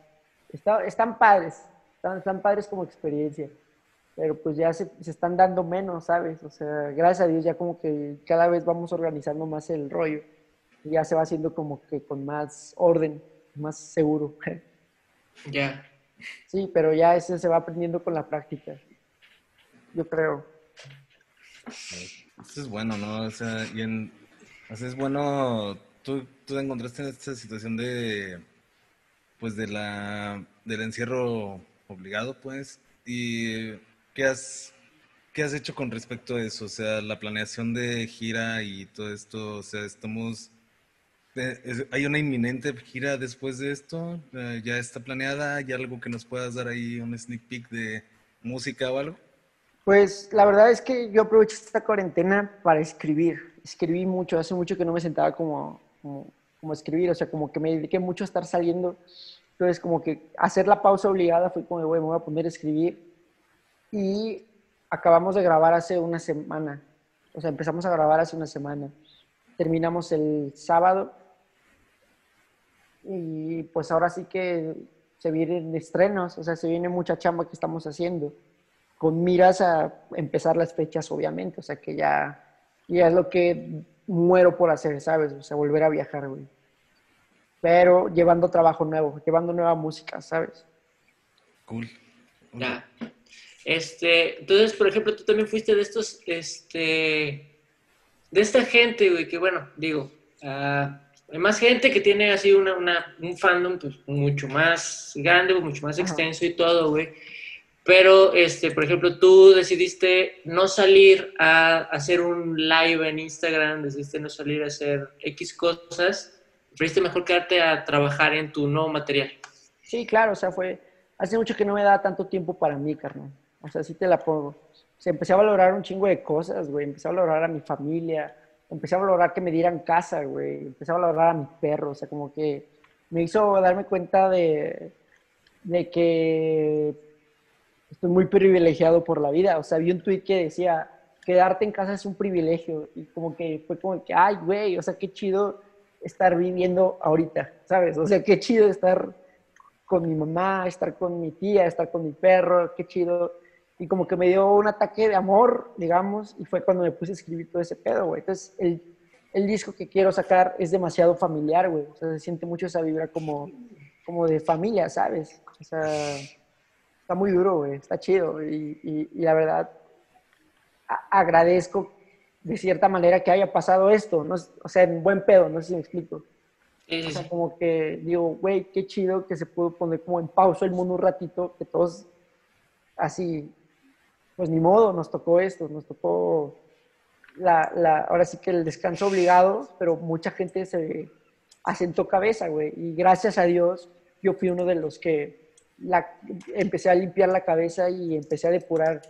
están padres, están, están, padres como experiencia. Pero pues ya se, se están dando menos, ¿sabes? O sea, gracias a Dios ya como que cada vez vamos organizando más el rollo ya se va haciendo como que con más orden, más seguro. [LAUGHS] Ya. Sí, pero ya eso se va aprendiendo con la práctica. Yo creo. Eso es bueno, ¿no? O sea, y en, es bueno, tú, tú encontraste en esta situación de, pues, de la, del encierro obligado, pues, y ¿qué has, ¿qué has hecho con respecto a eso? O sea, la planeación de gira y todo esto, o sea, estamos ¿Hay una inminente gira después de esto? Eh, ¿Ya está planeada? ¿Hay algo que nos puedas dar ahí, un sneak peek de música o algo? Pues la verdad es que yo aprovecho esta cuarentena para escribir. Escribí mucho, hace mucho que no me sentaba como, como, como escribir, o sea, como que me dediqué mucho a estar saliendo. Entonces, como que hacer la pausa obligada fue como, bueno, me voy a poner a escribir. Y acabamos de grabar hace una semana. O sea, empezamos a grabar hace una semana. Terminamos el sábado y pues ahora sí que se vienen estrenos, o sea, se viene mucha chamba que estamos haciendo, con miras a empezar las fechas, obviamente, o sea, que ya, ya es lo que muero por hacer, ¿sabes? O sea, volver a viajar, güey. Pero llevando trabajo nuevo, llevando nueva música, ¿sabes? Cool. Ya. Este, entonces, por ejemplo, tú también fuiste de estos, este, de esta gente, güey, que bueno, digo, uh, hay más gente que tiene así una, una, un fandom pues, mucho más grande, mucho más extenso y todo, güey. Pero, este, por ejemplo, tú decidiste no salir a hacer un live en Instagram, decidiste no salir a hacer X cosas, preferiste mejor quedarte a trabajar en tu nuevo material. Sí, claro, o sea, fue, hace mucho que no me da tanto tiempo para mí, carnal. O sea, sí te la pongo. O sea, empecé a valorar un chingo de cosas, güey, empecé a valorar a mi familia, empecé a valorar que me dieran casa, güey. Empecé a valorar a mi perro, o sea, como que me hizo darme cuenta de, de que estoy muy privilegiado por la vida. O sea, vi un tweet que decía, quedarte en casa es un privilegio. Y como que fue como que, ay, güey, o sea, qué chido estar viviendo ahorita, ¿sabes? O sea, qué chido estar con mi mamá, estar con mi tía, estar con mi perro, qué chido y como que me dio un ataque de amor, digamos, y fue cuando me puse a escribir todo ese pedo, güey. Entonces, el, el, disco que quiero sacar es demasiado familiar, güey. O sea, se siente mucho esa vibra como, como de familia, ¿sabes? O sea, está muy duro, güey. Está chido. Y, y, y la verdad, agradezco de cierta manera que haya pasado esto. ¿no? O sea, en buen pedo, no sé si me explico. o sea, como que digo, güey, qué chido que se pudo poner como en pausa el mundo un ratito, que todos así, pues ni modo, nos tocó esto, nos tocó la, la, ahora sí que el descanso obligado, pero mucha gente se asentó cabeza, güey, y gracias a Dios yo fui uno de los que la, empecé a limpiar la cabeza y empecé a depurar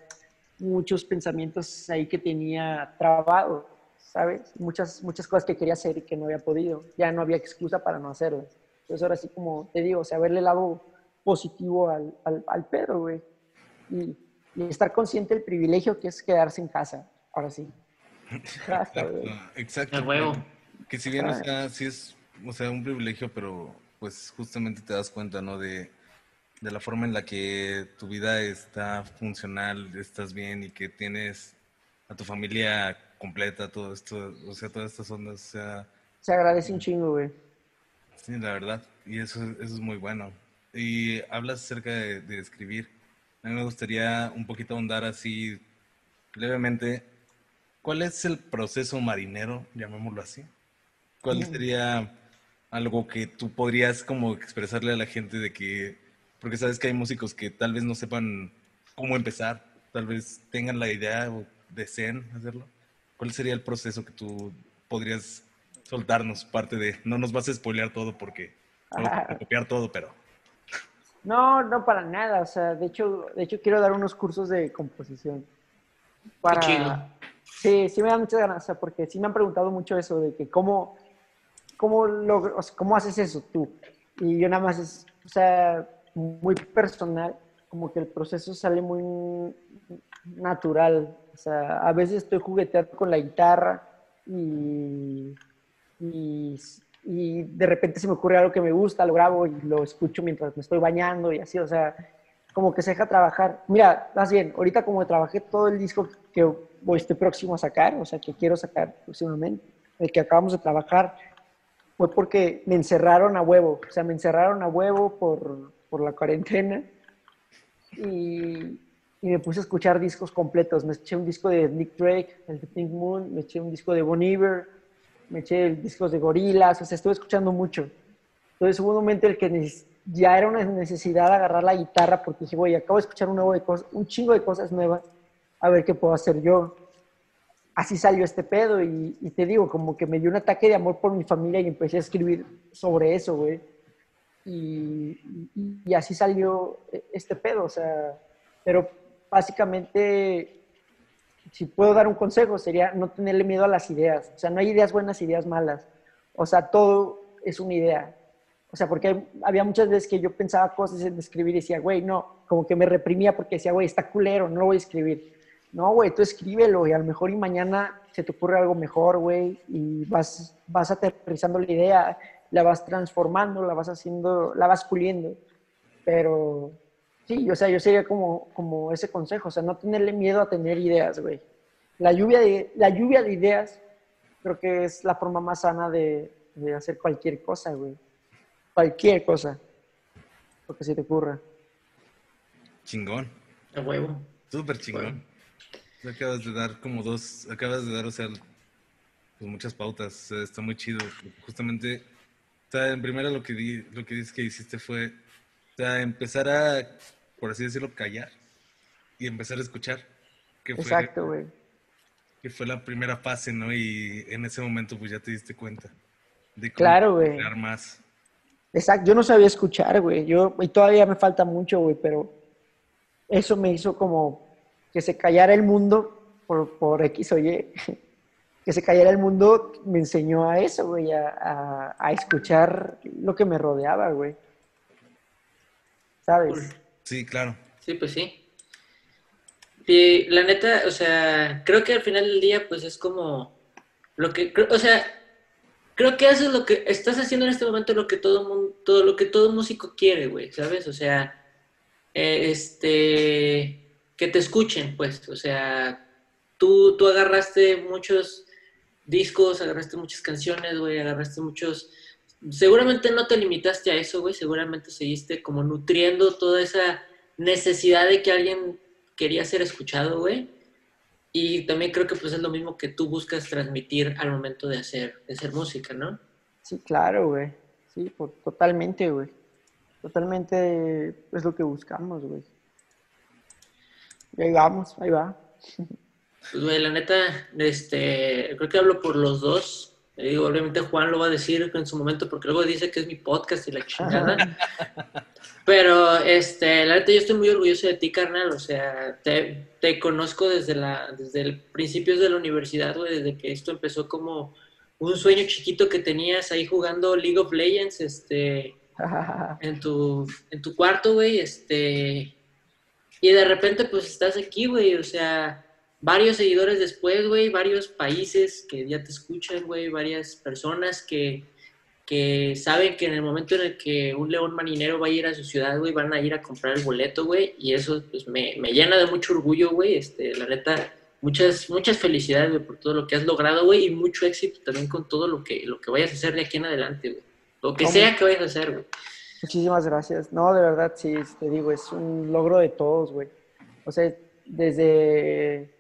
muchos pensamientos ahí que tenía trabado ¿sabes? Muchas, muchas cosas que quería hacer y que no había podido. Ya no había excusa para no hacerlas. Entonces ahora sí, como te digo, o sea, verle el lado positivo al, al, al pedo, güey. Y, estar consciente del privilegio que es quedarse en casa. Ahora sí. Exacto. Exacto. huevo. Que si bien, o sea, sí es, o sea, un privilegio, pero pues justamente te das cuenta, ¿no? De, de la forma en la que tu vida está funcional, estás bien y que tienes a tu familia completa, todo esto, o sea, todas estas ondas, o sea... Se agradece un chingo, güey. Sí, la verdad, y eso, eso es muy bueno. Y hablas acerca de, escribir. A mí me gustaría un poquito ahondar así levemente. ¿Cuál es el proceso marinero, llamémoslo así? ¿Cuál mm. sería algo que tú podrías como expresarle a la gente de que, porque sabes que hay músicos que tal vez no sepan cómo empezar, tal vez tengan la idea o deseen hacerlo? ¿Cuál sería el proceso que tú podrías soltarnos? Parte de, no nos vas a spoilear todo porque [LAUGHS] vamos a copiar todo, pero... No, no para nada. O sea, de hecho, de hecho quiero dar unos cursos de composición. Para... Sí, sí me da muchas ganas, o sea, porque sí me han preguntado mucho eso de que cómo, cómo, logro, cómo haces eso tú. Y yo nada más es, o sea, muy personal, como que el proceso sale muy natural. O sea, a veces estoy jugueteando con la guitarra y, y, de repente se me ocurre algo que me gusta, lo grabo y lo escucho mientras me estoy bañando y así, o sea, como que se deja trabajar. Mira, más bien, ahorita como trabajé todo el disco que voy, estoy próximo a sacar, o sea, que quiero sacar próximamente, el que acabamos de trabajar, fue porque me encerraron a huevo, o sea, me encerraron a huevo por, por la cuarentena y, y me puse a escuchar discos completos. Me eché un disco de Nick Drake, el de Pink Moon, me eché un disco de Bon Iver, me eché discos de Gorillaz, o sea, estuve escuchando mucho. Entonces hubo un momento en el que ya era una necesidad agarrar la guitarra porque dije, voy, acabo de escuchar un, nuevo de cosas, un chingo de cosas nuevas, a ver qué puedo hacer yo. Así salió este pedo y, y te digo, como que me dio un ataque de amor por mi familia y empecé a escribir sobre eso, güey. Y, y, y así salió este pedo, o sea, pero básicamente, si puedo dar un consejo, sería no tenerle miedo a las ideas. O sea, no hay ideas buenas, ideas malas. O sea, todo es una idea. O sea, porque había muchas veces que yo pensaba cosas en escribir y decía, güey, no, como que me reprimía porque decía, güey, está culero, no lo voy a escribir. No, güey, tú escríbelo y a lo mejor y mañana se te ocurre algo mejor, güey, y vas, vas aterrizando la idea, la vas transformando, la vas haciendo, la vas puliendo. Pero Sí, o sea, yo sería como, como ese consejo, o sea, no tenerle miedo a tener ideas, güey. La lluvia de, la lluvia de ideas creo que es la forma más sana de, de hacer cualquier cosa, güey. Cualquier cosa. Lo que se te ocurra. Chingón. A huevo. Súper chingón. Acabas de dar como dos, acabas de dar, o sea, pues muchas pautas. está muy chido. Justamente, o sea, en primera lo que, di, lo que dices que hiciste fue, o sea, empezar a por así decirlo, callar y empezar a escuchar. Que Exacto, güey. Que fue la primera fase, ¿no? Y en ese momento pues ya te diste cuenta de cómo claro, güey. más. Exacto, yo no sabía escuchar, güey. Yo, y todavía me falta mucho, güey, pero eso me hizo como que se callara el mundo por, por X o Y. [LAUGHS] que se callara el mundo me enseñó a eso, güey, a, a, a escuchar lo que me rodeaba, güey. ¿Sabes? Sí, claro. Sí, pues sí. Y la neta, o sea, creo que al final del día, pues es como lo que, o sea, creo que haces lo que estás haciendo en este momento lo que todo mundo, todo lo que todo músico quiere, güey, ¿sabes? O sea, eh, este, que te escuchen, pues, o sea, tú, tú agarraste muchos discos, agarraste muchas canciones, güey, agarraste muchos seguramente no te limitaste a eso, güey, seguramente seguiste como nutriendo toda esa necesidad de que alguien quería ser escuchado, güey. Y también creo que pues es lo mismo que tú buscas transmitir al momento de hacer, de hacer música, ¿no? Sí, claro, güey. Sí, por, totalmente, güey. Totalmente es lo que buscamos, güey. Y ahí vamos, ahí va. [LAUGHS] Pues, güey, la neta, este, creo que hablo por los dos. Le digo, obviamente Juan lo va a decir en su momento porque luego dice que es mi podcast y la chingada. [LAUGHS] Pero, este, la neta, yo estoy muy orgulloso de ti, carnal. O sea, te, te conozco desde, la, desde el principios de la universidad, güey, desde que esto empezó como un sueño chiquito que tenías ahí jugando League of Legends, este, [LAUGHS] en tu, en tu cuarto, güey, este, y de repente, pues, estás aquí, güey, o sea varios seguidores después, güey, varios países que ya te escuchan, güey, varias personas que, que saben que en el momento en el que un león marinero va a ir a su ciudad, güey, van a ir a comprar el boleto, güey, y eso pues, me, me, llena de mucho orgullo, güey, este, la neta, muchas, muchas felicidades, güey, por todo lo que has logrado, güey, y mucho éxito también con todo lo que, lo que vayas a hacer de aquí en adelante, güey, lo que sea que vayas a hacer, güey. Muchísimas gracias. No, de verdad, sí, te digo, es un logro de todos, güey. O sea, desde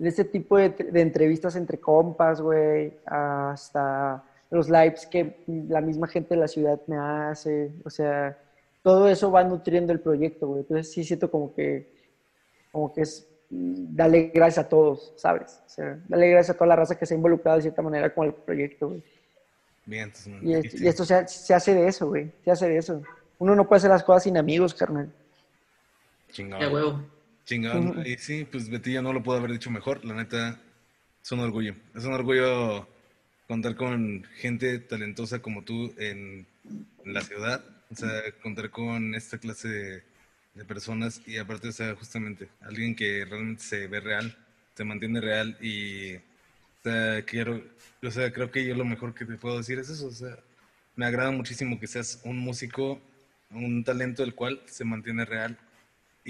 de ese tipo de, entrevistas entre compas, güey, hasta los lives que la misma gente de la ciudad me hace, o sea, todo eso va nutriendo el proyecto, güey. Entonces sí siento como que, como que es mm, darle gracias a todos, ¿sabes? O sea, darle gracias a toda la raza que se ha involucrado de cierta manera con el proyecto, güey. Bien, y, esto se, se, hace de eso, güey, se hace de eso. Uno no puede hacer las cosas sin amigos, carnal. Chingado. Ya, huevo. Chingón. Y sí, pues Betty ya no lo puedo haber dicho mejor. La neta, es un orgullo. Es un orgullo contar con gente talentosa como tú en, la ciudad. O sea, contar con esta clase de, personas y aparte, o sea, justamente alguien que realmente se ve real, se mantiene real y, o sea, quiero, o sea, creo que yo lo mejor que te puedo decir es eso. O sea, me agrada muchísimo que seas un músico, un talento del cual se mantiene real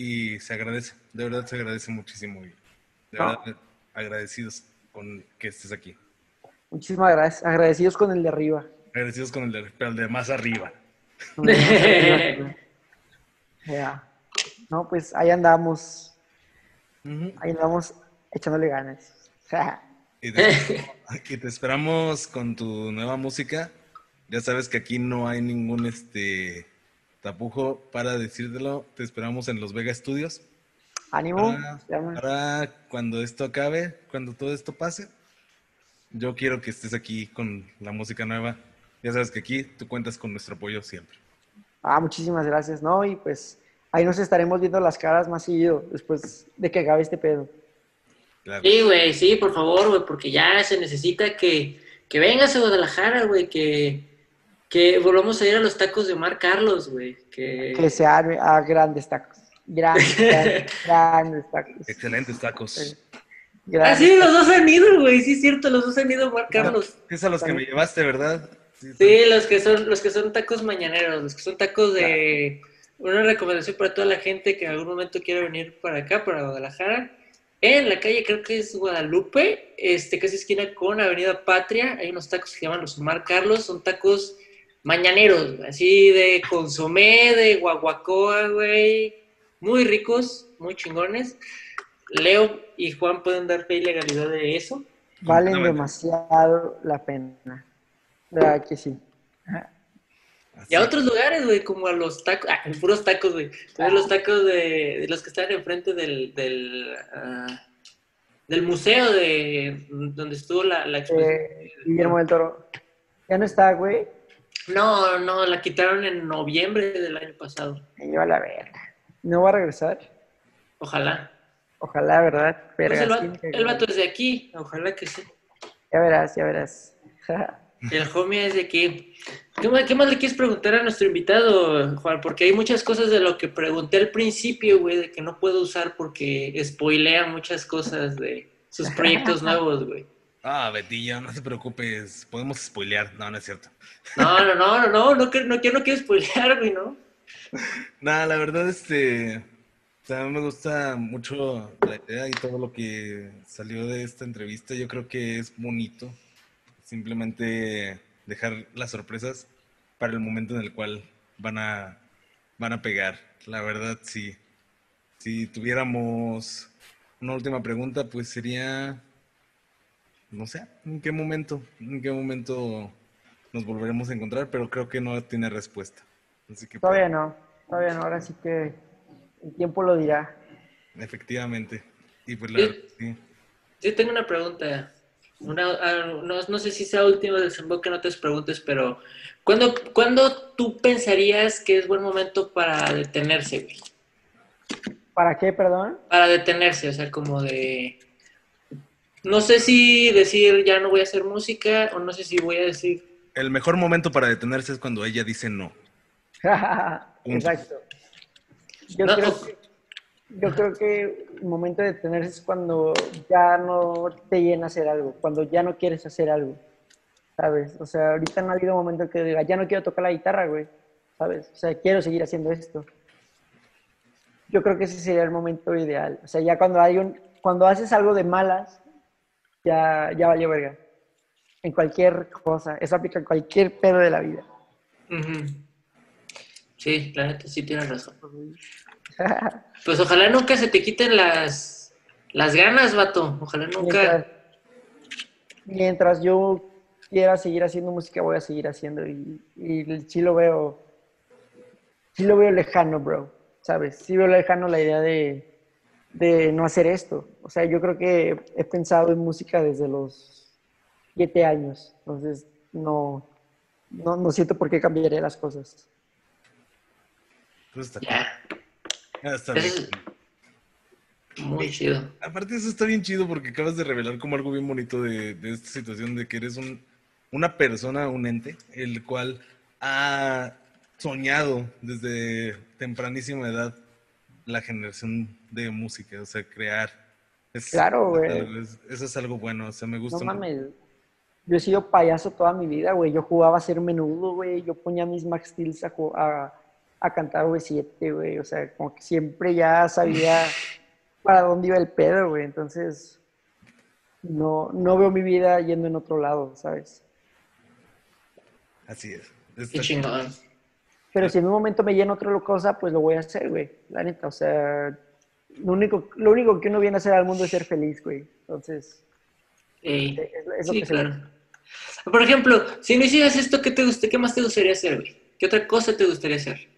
y se agradece, de verdad se agradece muchísimo. Y de verdad, agradecidos con que estés aquí. Muchísimas gracias, agradecidos con el de arriba. Agradecidos con el de, pero el de más arriba. Ya. No, pues ahí andamos. Ahí andamos echándole ganas. y, [LAUGHS] te, y te esperamos con tu nueva música. Ya sabes que aquí no hay ningún este Tapujo, para decírtelo, te esperamos en los Vega Studios. Ánimo. Para, cuando esto acabe, cuando todo esto pase, yo quiero que estés aquí con la música nueva. Ya sabes que aquí tú cuentas con nuestro apoyo siempre. Ah, muchísimas gracias, ¿no? Y pues ahí nos estaremos viendo las caras más seguido después de que acabe este pedo. Sí, güey, sí, por favor, güey, porque ya se necesita que, que vengas a Guadalajara, güey, que, que volvamos a ir a los tacos de Omar Carlos, güey. Que, que se arme a grandes tacos. Grandes, grandes, [LAUGHS] tacos. Excelentes tacos. Ah, sí, los dos han ido, güey. Sí, es cierto, los dos han ido a Omar Carlos. Es a los que me llevaste, ¿verdad? Sí, los que son los que son tacos mañaneros, los que son tacos de una recomendación para toda la gente que en algún momento quiera venir para acá, para Guadalajara. En la calle, creo que es Guadalupe, este, casi esquina con Avenida Patria, hay unos tacos que se llaman los Omar Carlos, son tacos mañaneros, así de consomé, de guaguacoa, güey. Muy ricos, muy chingones. Leo y Juan pueden dar fe y legalidad de eso. Valen demasiado la pena. ¿Verdad que sí? Y a otros lugares, güey, como a los tacos, ah, puros tacos, güey. los tacos de, los que están enfrente del, del, ah, del museo de donde estuvo la, la exposición. Eh, Guillermo del Toro. Ya no está, güey. No, no, la quitaron en noviembre del año pasado. Me lleva la verga. ¿No va a regresar? Ojalá. Ojalá, ¿verdad? Pero pues el, vato, es de aquí, ojalá que sí. Ya verás, ya verás. [LAUGHS] el homie es de aquí. ¿Qué más, ¿Qué más, le quieres preguntar a nuestro invitado, Juan? Porque hay muchas cosas de lo que pregunté al principio, güey, de que no puedo usar porque spoilea muchas cosas de sus proyectos [LAUGHS] nuevos, güey. Ah, Betillo, no te preocupes, podemos spoilear. No, no es cierto. No, no, no, no, no, no, no, no quiero spoilear, güey, ¿no? [LAUGHS] Nada, la verdad, este, o sea, me gusta mucho la idea y todo lo que salió de esta entrevista. Yo creo que es bonito simplemente dejar las sorpresas para el momento en el cual van a, van a pegar. La verdad, sí. Si tuviéramos una última pregunta, pues sería no sé, en qué momento, en qué momento nos volveremos a encontrar, pero creo que no tiene respuesta. Así que, todavía no, todavía no, ahora sí que el tiempo lo dirá. Efectivamente. Y pues la sí. sí. tengo una pregunta. Una, ah, no, sé si sea último desemboque no te preguntes, pero ¿cuándo, ¿cuándo tú pensarías que es buen momento para detenerse, güey? ¿Para qué, perdón? Para detenerse, o sea, como de... No sé si decir ya no voy a hacer música o no sé si voy a decir... El mejor momento para detenerse es cuando ella dice no. [LAUGHS] Exacto. Yo creo que yo creo que el momento de detenerse es cuando ya no te llena hacer algo, cuando ya no quieres hacer algo, ¿sabes? O sea, ahorita no ha habido un momento que diga, ya no quiero tocar la guitarra, güey, ¿sabes? O sea, quiero seguir haciendo esto. Yo creo que ese sería el momento ideal. O sea, ya cuando hay un, cuando haces algo de malas, ya, ya valió verga. En cualquier cosa. Eso aplica en cualquier pedo de la vida. Sí, claro, sí tienes razón. [LAUGHS] Pues ojalá nunca se te quiten las, las ganas, vato. Ojalá nunca. Mientras, yo quiera seguir haciendo música, voy a seguir haciendo. Y, y sí lo veo. Sí lo veo lejano, bro. ¿Sabes? Sí veo lejano la idea de, de no hacer esto. O sea, yo creo que he pensado en música desde los siete años. Entonces, no, no, no siento por qué cambiaría las cosas. Pues Ah, está bien. Muy chido. Aparte, eso está bien chido porque acabas de revelar como algo bien bonito de, esta situación de que eres un, una persona, un ente, el cual ha soñado desde tempranísima edad la generación de música, o sea, crear. claro, güey. Eso es algo bueno, o sea, me gusta. No mames. Yo he sido payaso toda mi vida, güey. Yo jugaba a ser menudo, güey. Yo ponía mis Max Steels a, a cantar V7, güey. O sea, como que siempre ya sabía [LAUGHS] para dónde iba el pedo, güey. Entonces, no, no veo mi vida yendo en otro lado, ¿sabes? Así es. Qué chingón. Pero si en un momento me llena otra cosa, pues lo voy a hacer, güey. La neta, o sea, lo único, lo único que uno viene a hacer al mundo es ser feliz, güey. Entonces, es, lo sí, que claro. Por ejemplo, si no hicieras esto, ¿qué, te guste, ¿qué más te gustaría hacer, güey? ¿Qué otra cosa te gustaría hacer?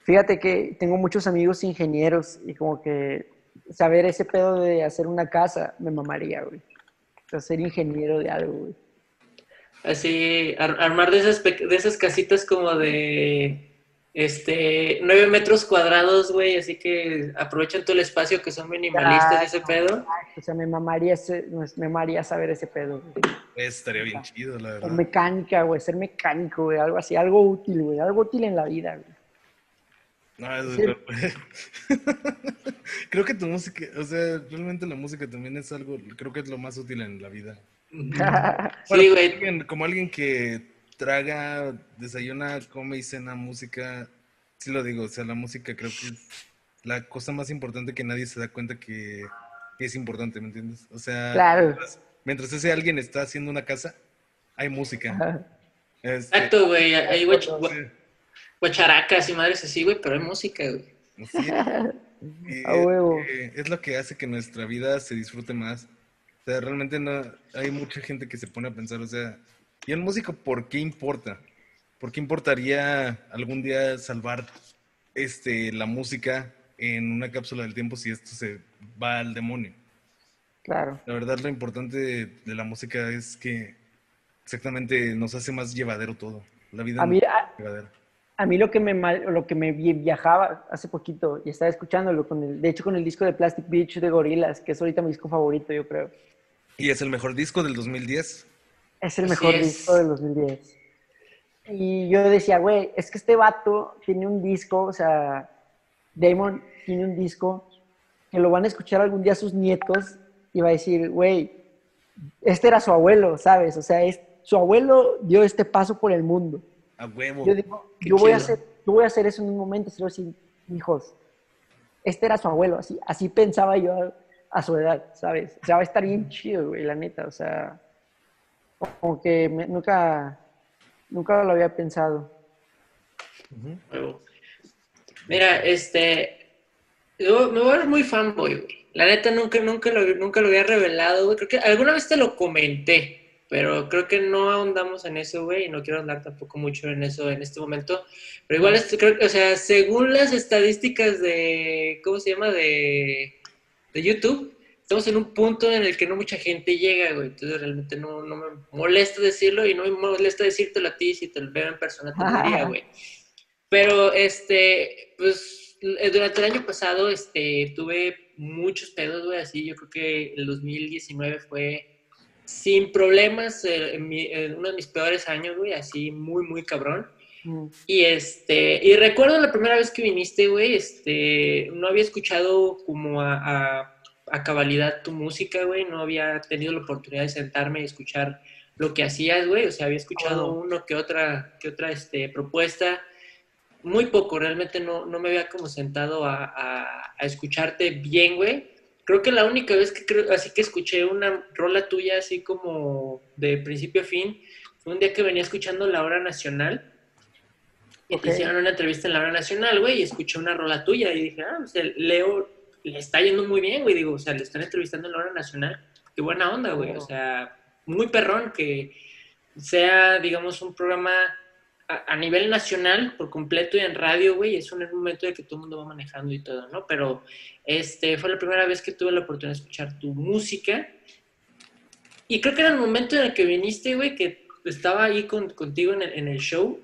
Fíjate que tengo muchos amigos ingenieros y como que saber ese pedo de hacer una casa me mamaría, güey. O sea, ser ingeniero de algo, güey. Así, armar de esas, de esas casitas como de, este, nueve metros cuadrados, güey, así que aprovechan todo el espacio que son minimalistas ese pedo. O sea, me mamaría, me mamaría saber ese pedo. Estaría bien chido, la verdad. Mecánica, güey, ser mecánico, güey, algo así, algo útil, güey, algo útil en la vida, güey. No, [LAUGHS] creo que tu música, o sea, realmente la música también es algo, creo que es lo más útil en la vida. [LAUGHS] sí, güey. Como, alguien que traga, desayuna, come y cena música, sí lo digo, o sea, la música creo que es la cosa más importante que nadie se da cuenta que, es importante, ¿me entiendes? O sea, mientras, ese alguien está haciendo una casa, hay música. Este, Exacto, güey, hay, Guacharacas y madres así, güey, pero hay música, güey. [LAUGHS] A huevo. es lo que hace que nuestra vida se disfrute más. O sea, realmente no, hay mucha gente que se pone a pensar, o sea, ¿y el músico por qué importa? ¿Por qué importaría algún día salvar este, la música en una cápsula del tiempo si esto se va al demonio? Claro. La verdad, lo importante de, la música es que exactamente nos hace más llevadero todo. La vida a mí, llevadera a mí lo que me lo que me viajaba hace poquito y estaba escuchándolo con el, de hecho con el disco de Plastic Beach de Gorillaz, que es ahorita mi disco favorito, yo creo. ¿Y es el mejor disco del 2010? Es el mejor disco del 2010. Y yo decía, güey, es que este vato tiene un disco, o sea, Damon tiene un disco que lo van a escuchar algún día sus nietos y va a decir, güey, este era su abuelo, ¿sabes? O sea, es, su abuelo dio este paso por el mundo. A huevo. Yo digo, yo voy, a hacer, yo voy a hacer eso en un momento, se lo decir, hijos, este era su abuelo, así, así pensaba yo a, su edad, ¿sabes? O sea, va a estar bien chido, güey, la neta, o sea, como que nunca, nunca lo había pensado. Mira, este, yo me voy a ver muy fanboy, güey. La neta nunca, nunca, lo, nunca lo había revelado, güey. Creo que alguna vez te lo comenté pero creo que no ahondamos en eso, güey, y no quiero andar tampoco mucho en eso en este momento. Pero igual, este, creo, o sea, según las estadísticas de, ¿cómo se llama? De, de YouTube, estamos en un punto en el que no mucha gente llega, güey. Entonces realmente no, no me molesta decirlo y no me molesta decírtelo a ti si te lo veo en persona, te diría, [LAUGHS] güey. Pero, este, pues, eh, durante el año pasado, este, tuve muchos pedos, güey, así. Yo creo que el 2019 fue sin problemas, eh, en, uno de mis peores años, güey, así muy, muy cabrón. Mm. Y este, y recuerdo la primera vez que viniste, güey, este, no había escuchado como a, a, cabalidad tu música, güey, no había tenido la oportunidad de sentarme y escuchar lo que hacías, güey, o sea, había escuchado oh. uno que otra, que otra, este, propuesta, muy poco, realmente no, no me había como sentado a, a, a escucharte bien, güey, creo que la única vez que creo, así que escuché una rola tuya así como de principio a fin fue un día que venía escuchando La Hora Nacional y te hicieron una entrevista en La Hora Nacional, güey, y escuché una rola tuya y dije, ah, o sea, Leo le está yendo muy bien, güey, digo, o sea, le están entrevistando en La Hora Nacional, qué buena onda, güey, o sea, muy perrón que sea, digamos, un programa a, nivel nacional por completo y en radio, güey, es un momento de que todo el mundo va manejando y todo, ¿no? Pero este, fue la primera vez que tuve la oportunidad de escuchar tu música. Y creo que era el momento en el que viniste, güey, que estaba ahí contigo en el, en el, show.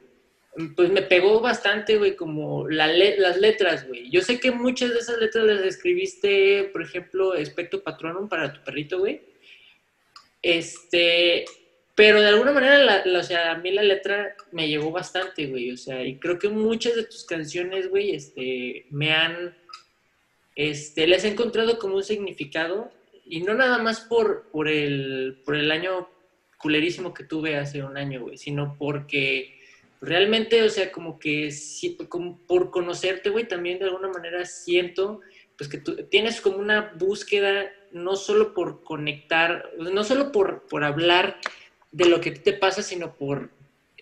Pues me pegó bastante, güey, como la las letras, güey. Yo sé que muchas de esas letras las escribiste, por ejemplo, Espectro Patronum para tu perrito, güey. Este, pero de alguna manera, o sea, a mí la letra me llegó bastante, güey. O sea, y creo que muchas de tus canciones, güey, este, me han, este, les he encontrado como un significado. Y no nada más por, por, el, por el año culerísimo que tuve hace un año, güey, sino porque realmente, o sea, como que como por conocerte, güey, también de alguna manera siento, pues que tú tienes como una búsqueda, no solo por conectar, no solo por, por hablar de lo que te pasa, sino por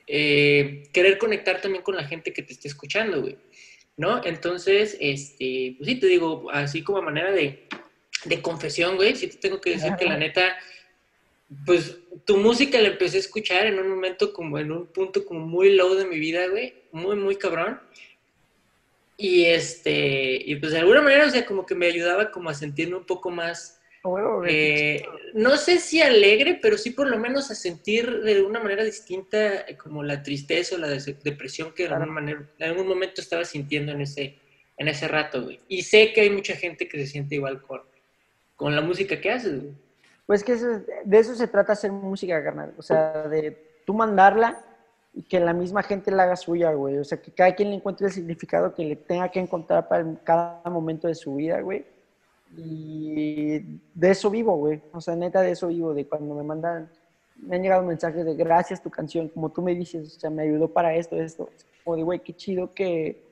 eh, querer conectar también con la gente que te esté escuchando, güey. ¿No? Entonces, este, pues sí, te digo, así como a manera de, de confesión, güey, sí te tengo que decir que la neta, pues tu música la empecé a escuchar en un momento como en un punto como muy low de mi vida, güey, muy, muy cabrón. Y este, y pues de alguna manera, o sea, como que me ayudaba como a sentirme un poco más eh, no sé si alegre, pero sí por lo menos a sentir de una manera distinta eh, como la tristeza o la depresión que de alguna manera, en algún momento estaba sintiendo en ese, en ese rato, güey. Y sé que hay mucha gente que se siente igual con, con la música que haces, güey. Pues que de eso se trata hacer música, carnal. O sea, de tú mandarla y que la misma gente la haga suya, güey. O sea, que cada quien le encuentre el significado que le tenga que encontrar para cada momento de su vida, güey y de eso vivo, güey. O sea, neta, de eso vivo, de cuando me mandan, me han llegado mensajes de gracias tu canción, como tú me dices, o sea, me ayudó para esto, esto. Como de, güey, qué chido que,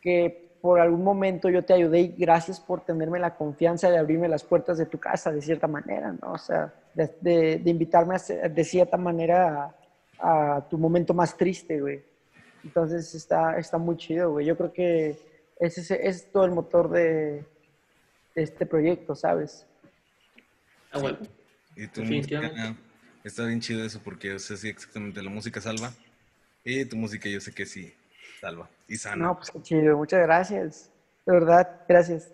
que por algún momento yo te ayudé y gracias por tenerme la confianza de abrirme las puertas de tu casa de cierta manera, ¿no? O sea, de, de, invitarme a, de cierta manera a, a, tu momento más triste, güey. Entonces está, está muy chido, güey. Yo creo que ese es todo el motor de, este proyecto, ¿sabes? Ah, bueno. Y tu música, está bien chido eso porque, o sea, sí, exactamente, la música salva. Y tu música yo sé que sí, salva y sana. No, pues qué chido, muchas gracias. De verdad, gracias.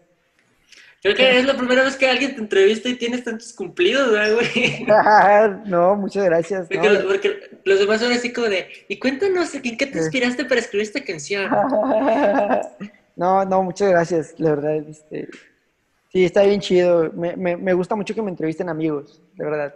Creo que es la primera vez que alguien te entrevista y tienes tantos cumplidos, güey? [LAUGHS] no, muchas gracias. Porque, los demás son así como de, y cuéntanos, ¿en qué te inspiraste para escribir esta canción? [LAUGHS] No, no, muchas gracias, la verdad. Este, sí, está bien chido. Me, me, me, gusta mucho que me entrevisten amigos, de verdad.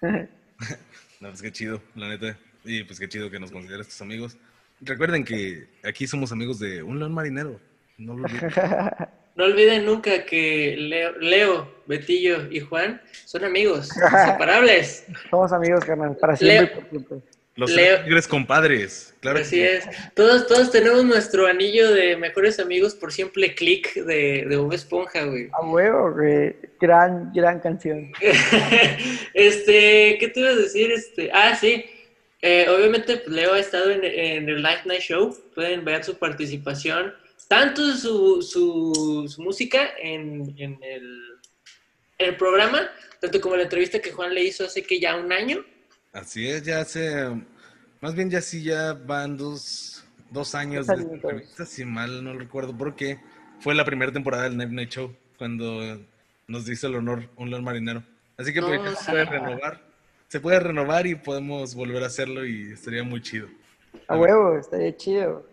[LAUGHS] no, pues qué chido, la neta. Y pues qué chido que nos consideres tus amigos. Recuerden que aquí somos amigos de un león marinero. No lo olviden. [LAUGHS] No olviden nunca que Leo, Leo, Betillo y Juan son amigos, inseparables. [LAUGHS] Somos amigos, carnal, para siempre y por siempre. Los Leo. compadres, claro. Así es. Todos, todos tenemos nuestro anillo de mejores amigos por siempre click de, de Bob Esponja, güey. A huevo, güey. Gran, gran canción. [LAUGHS] este, ¿qué te ibas a decir? Este, ah, sí. Eh, obviamente, pues, Leo ha estado en, en, el Light Night Show. Pueden ver su participación, tanto su, su, su música en, en el el programa, tanto como la entrevista que Juan le hizo hace que ya un año. Así es, ya hace, más bien ya sí, ya van dos, dos años de esta entrevista, si mal no recuerdo, porque fue la primera temporada del Night Night Show, cuando nos hizo el honor un león marinero. Así que No, pues, se puede renovar, se puede renovar y podemos volver a hacerlo y estaría muy chido. A huevo, estaría chido.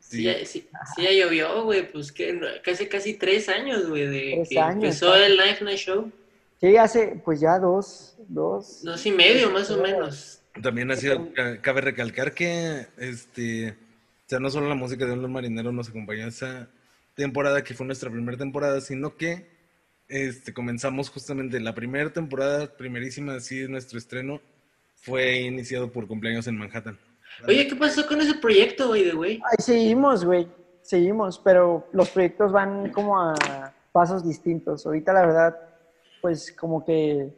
Sí, ya, sí, sí ya llovió, güey, pues que casi, casi tres años, güey, de Tres que años, empezó ¿sabes? el Live Night Show. Sí, hace, pues ya dos, dos. Dos y medio, más o menos. También ha sido, ca- cabe recalcar que, este, o sea, no solo la música de un marinero nos acompañó esa temporada que fue nuestra primera temporada, sino que este, comenzamos justamente la primera temporada, primerísima, así de nuestro estreno, fue iniciado por cumpleaños en Manhattan. Oye, ¿qué pasó con ese proyecto, güey, de güey? Ahí seguimos, güey. Seguimos, pero los proyectos van como a pasos distintos. Ahorita, la verdad, pues como que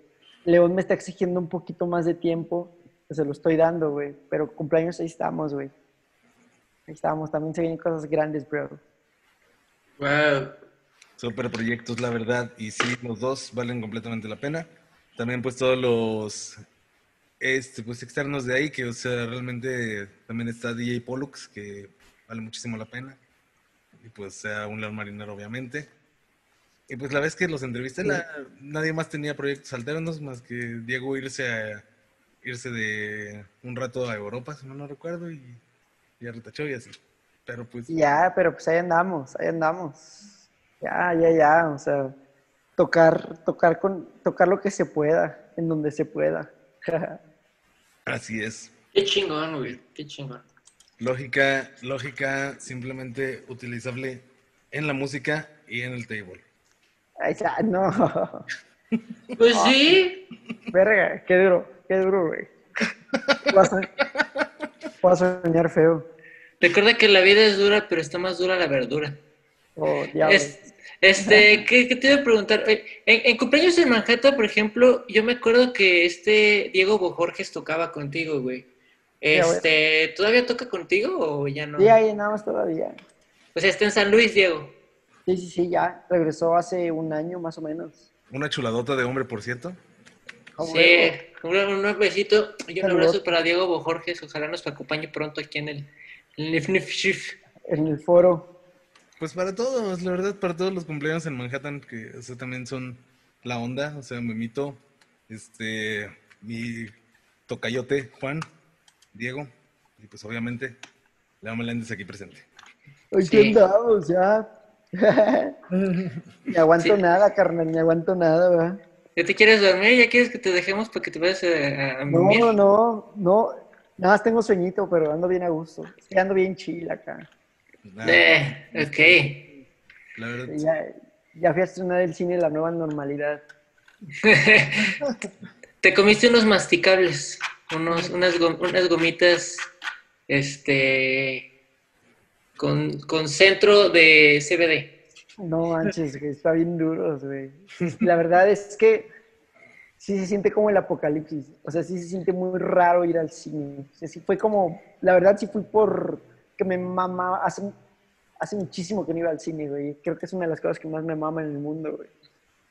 León me está exigiendo un poquito más de tiempo. pues, se lo estoy dando, güey. Pero cumpleaños ahí estamos, güey. Ahí estamos. También se vienen cosas grandes, bro. Wow. Super proyectos, la verdad, y sí, los dos valen completamente la pena. También pues todos los este, pues externos de ahí, que o sea, realmente también está DJ Pollux, que vale muchísimo la pena. Y pues sea un león marinero, obviamente. Y pues la vez que los entrevisté, la- nadie más tenía proyectos alternos más que Diego irse a irse de un rato a Europa, si no no recuerdo, y, y a Retachó y así. Pero pues Ya, pero pues ahí andamos, ahí andamos. Ya, ya, ya. O sea, tocar, tocar con, tocar lo que se pueda, en donde se pueda. [LAUGHS] así es. Qué chingón, güey, qué chingón. Lógica, lógica simplemente utilizable en la música y en el table. Ay, ya, no. [LAUGHS] Pues sí, [LAUGHS] Verga, qué duro, qué duro, güey. A voy a soñar feo. recuerda que la vida es dura, pero está más dura la verdura. Oh. Es- este, [LAUGHS] ¿qué, qué te iba a preguntar? En, en cumpleaños en Manhattan, por ejemplo, yo me acuerdo que este Diego Bojorges tocaba contigo, güey. Este, ¿todavía toca contigo o ya no? Sí, ahí nada más todavía. O sea, está en San Luis, Diego. Sí, sí, sí, ya. Regresó hace un año más o menos. Una chuladota de hombre, por cierto. Ah, Sí, un, un besito y un Saludos. abrazo para Diego Bojorges. Ojalá nos acompañe pronto aquí en el, en el. En el foro. Pues para todos, la verdad, para todos los cumpleaños en Manhattan, que o sea, también son la onda, o sea, Memito, este, mi tocayote, Juan, Diego, y pues obviamente, Leo Meléndez aquí presente. Hoy Sí. andamos, ya. [LAUGHS] ni aguanto Sí. nada, carnal, ni aguanto nada, ¿verdad? ¿Ya te quieres dormir? ¿Ya quieres que te dejemos para que te vayas a, a No, mimir? no, no. Nada más tengo sueñito, pero ando bien a gusto. Estoy ando bien chill acá. Eh, ok. la verdad, Ya, ya fui a estrenar el cine La Nueva Normalidad. [LAUGHS] Te comiste unos masticables, unos, unas, gom- unas gomitas, este, con, con centro de CBD. No manches, güey, está bien duros, güey. La verdad es que sí se siente como el apocalipsis. O sea, sí se siente muy raro ir al cine. O sea, sí fue como, la verdad sí fui por que me mama, hace, hace muchísimo que no iba al cine, güey. Creo que es una de las cosas que más me mama en el mundo, güey.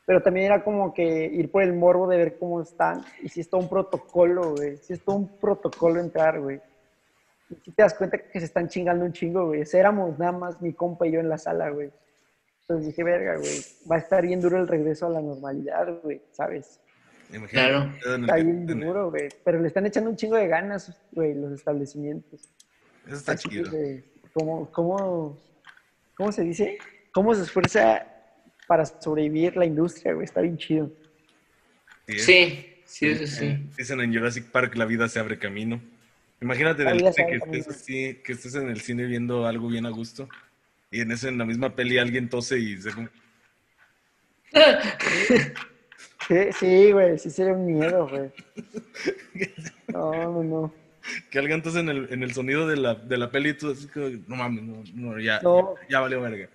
Pero también era como que ir por el morbo de ver cómo están. Y si es todo un protocolo, güey. Si es todo un protocolo entrar, güey. Y si te das cuenta que se están chingando un chingo, güey. Éramos nada más mi compa y yo en la sala, güey. Entonces dije, verga, güey, va a estar bien duro el regreso a la normalidad, güey, ¿sabes? imagínate, Claro. en el Está bien duro, güey. Pero le están echando un chingo de ganas, güey, los establecimientos. Eso está Así chido. que, ¿cómo, cómo, ¿Cómo se dice? ¿Cómo se esfuerza para sobrevivir la industria, güey? Está bien chido. Sí, Sí, sí, eso sí. Dicen en Jurassic Park la vida se abre camino. Imagínate del que estés camino. así, que estés en el cine viendo algo bien a gusto. Y en eso, en la misma peli, alguien tose y se... [LAUGHS] Sí, sí, güey, sí sería un miedo, güey. [LAUGHS] No, no, no. [LAUGHS] Que alguien tose en el, en el sonido de la, de la peli y tú así como, no mames, no, no, ya, No. ya, ya valió verga.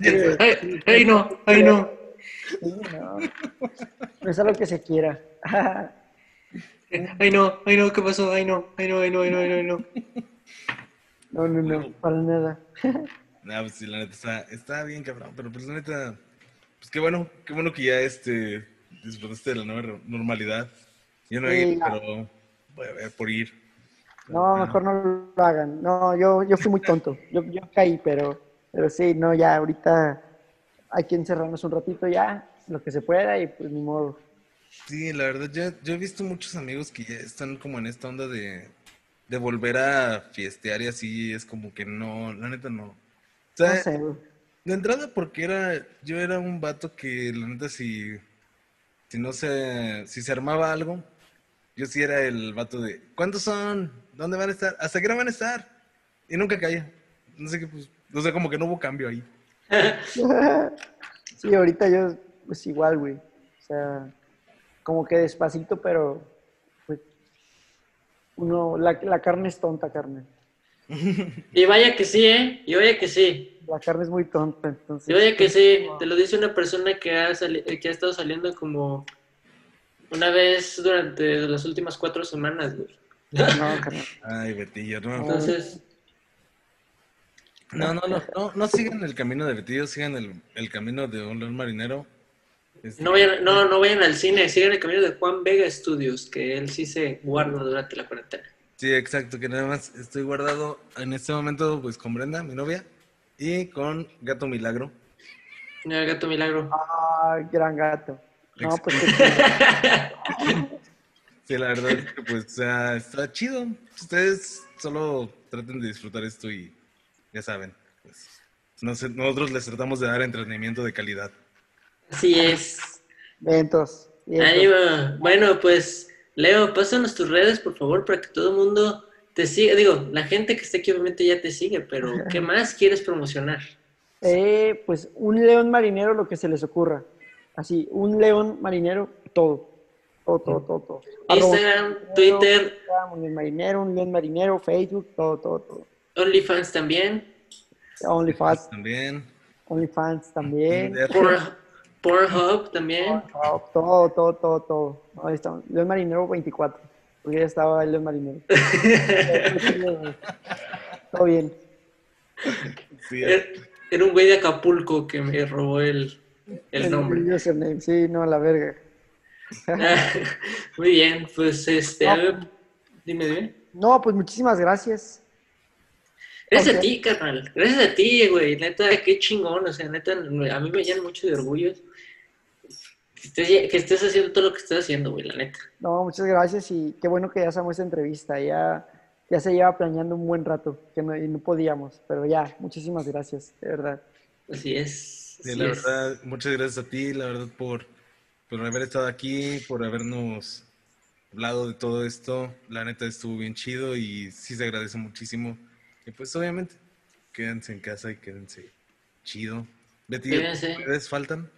Sí, [LAUGHS] ay, no, ay, no. Sí, no. No es algo que se quiera. Ay, no, ay, no, ¿qué pasó? Ay, no, ay, no, ay, no, ay, no, ay, no, ay, no. No, no, no, para nada. [LAUGHS] Nah, pues sí, la neta está, está bien cabrón, pero pues la neta, pues qué bueno, qué bueno que ya este, disfrutaste de la nueva normalidad. Yo no Sí, he ido, ya. pero voy a ver por ir. No, mejor no lo hagan. No, yo, yo fui muy tonto. Yo, yo caí, pero, pero sí, no, ya ahorita hay que encerrarnos un ratito ya, lo que se pueda y pues ni modo. Sí, la verdad, yo, yo he visto muchos amigos que ya están como en esta onda de, de volver a fiestear y así, es como que no, la neta no. O sea, No sé, de entrada porque era, yo era un vato que la neta si, si no se, si se armaba algo, yo sí era el vato de, ¿cuántos son? ¿Dónde van a estar? ¿Hasta qué hora van a estar? Y nunca caía. No sé qué, pues, o sea, como que no hubo cambio ahí. [LAUGHS] Sí, ahorita yo, pues igual, güey. O sea, como que despacito, pero pues uno, la, la carne es tonta, carne. Y vaya que sí, ¿eh? Y vaya que sí. La carne es muy tonta, entonces. Y vaya que sí. Te lo dice una persona que ha, sali- que ha estado saliendo como una vez durante las últimas cuatro semanas, güey. No. Ay, Betillo, no. Entonces, No, no, no, no, no sigan el camino de Betillo, sigan el, el camino de un león marinero. Este, no vayan, no, no vayan al cine, sigan el camino de Juan Vega Studios, que él sí se guarda durante la cuarentena. Sí, exacto, que nada más estoy guardado en este momento pues con Brenda, mi novia, y con Gato Milagro. El gato milagro. Ah, gran gato. No, pues [LAUGHS] Sí, la verdad es que pues o sea, está chido. Ustedes solo traten de disfrutar esto y ya saben, pues nosotros les tratamos de dar entretenimiento de calidad. Así es. Vientos. Ánimo. Bueno, pues, Leo, pásanos tus redes, por favor, para que todo el mundo te siga. Digo, la gente que esté aquí obviamente ya te sigue, pero ¿qué más quieres promocionar? Eh, pues un león marinero, lo que se les ocurra. Así, un león marinero, todo. Todo, todo, todo, todo. Instagram, Arroba Twitter, Instagram, marinero, un león marinero, Facebook, todo, todo, todo. OnlyFans también, OnlyFans, También. OnlyFans también. Porn- Pornhub también. Todo, todo, todo, todo, todo. Ahí está. León marinero 24. Porque ya estaba el león marinero. [LAUGHS] todo bien. Sí, Era un güey de Acapulco que me robó el, el nombre. username, Sí, no, la verga. [LAUGHS] Muy bien, pues este, a ver, dime, dime. No, pues muchísimas gracias. Gracias a ti, carnal. Gracias a ti, güey. Neta, qué chingón. O sea, neta, a mí me llena mucho de orgullo que estés, que estés haciendo todo lo que estás haciendo, güey, la neta. No, muchas gracias y qué bueno que ya hacemos esta entrevista. Ya, ya se lleva planeando un buen rato que no, y no podíamos, pero ya, muchísimas gracias, de verdad. Así es. Sí, así la es. verdad, muchas gracias a ti, la verdad, por, por haber estado aquí, por habernos hablado de todo esto. La neta estuvo bien chido y sí se agradece muchísimo. Y pues obviamente, quédense en casa y quédense chido. Betty, Quédense. ¿ustedes faltan?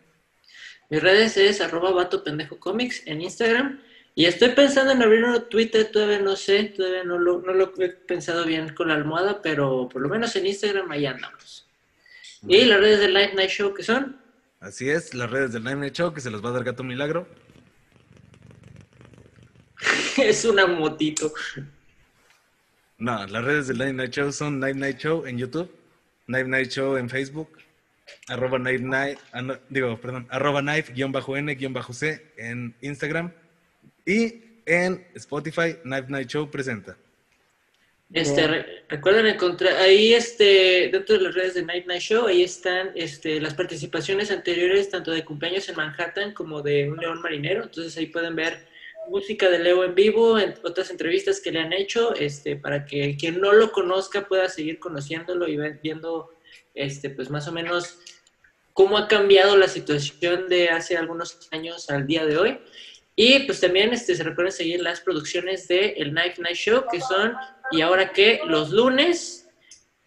Mis redes es arroba vato pendejo comics en Instagram. Y estoy pensando en abrir un Twitter, todavía no sé, todavía no lo, no lo he pensado bien con la almohada, pero por lo menos en Instagram ahí andamos. Y las redes del Live Night Show que son, Así es, las redes del Night Night Show que se las va a dar Gato Milagro. [LAUGHS] es una motito. No, las redes del Night Night Show son Night Night Show en YouTube, Night Night Show en Facebook, arroba Night Night, ah, no, digo, perdón, arroba Knife, guion bajo N, guion bajo C en Instagram y en Spotify, Night Night Show presenta. Este, re- recuerden encontrar ahí, este, dentro de las redes de Night Night Show, ahí están, este, las participaciones anteriores, tanto de cumpleaños en Manhattan como de un león marinero. Entonces ahí pueden ver música de Leo en vivo, en otras entrevistas que le han hecho, este, para que quien no lo conozca pueda seguir conociéndolo y viendo, este, pues más o menos cómo ha cambiado la situación de hace algunos años al día de hoy. Y pues también este, se recuerden seguir las producciones de El Knife Night Show, que son, y ahora que, los lunes,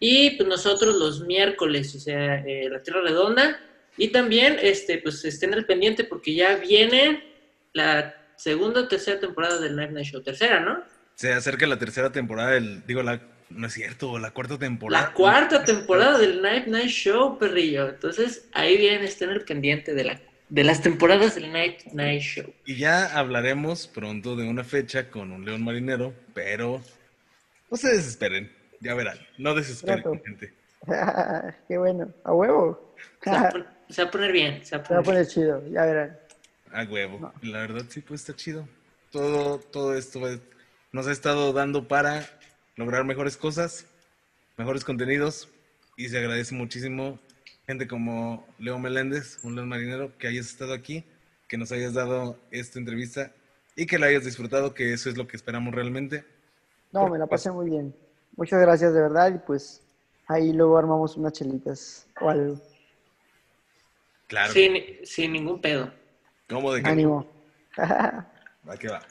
y pues nosotros los miércoles, o sea, eh, La Tierra Redonda. Y también, este, pues estén al pendiente porque ya viene la segunda o tercera temporada del Knife Night Show. Tercera, ¿no? Se acerca la tercera temporada del, digo, la, no es cierto, la cuarta temporada. La cuarta temporada del Night Night Show, perrillo. Entonces, ahí viene, estén al pendiente de, la, de las temporadas del Night Night Show. Y ya hablaremos pronto de una fecha con un león marinero, pero no se desesperen, ya verán, no desesperen, Pronto. gente. [LAUGHS] Qué bueno, a huevo. Se va, a pon- [LAUGHS] se va a poner bien. Se va a Se va a poner poner chido, ya verán. A huevo. La verdad, sí, pues está chido. Todo, todo esto es- nos ha estado dando para lograr mejores cosas, mejores contenidos. Y se agradece muchísimo gente como Leo Meléndez, un León Marinero, que hayas estado aquí, que nos hayas dado esta entrevista y que la hayas disfrutado, que eso es lo que esperamos realmente. No, me la pasé muy bien. Muchas gracias de verdad y pues ahí luego armamos unas chelitas o algo. Claro. Sin, sin ningún pedo. ¿Cómo de que Ánimo. [LAUGHS] Va que va.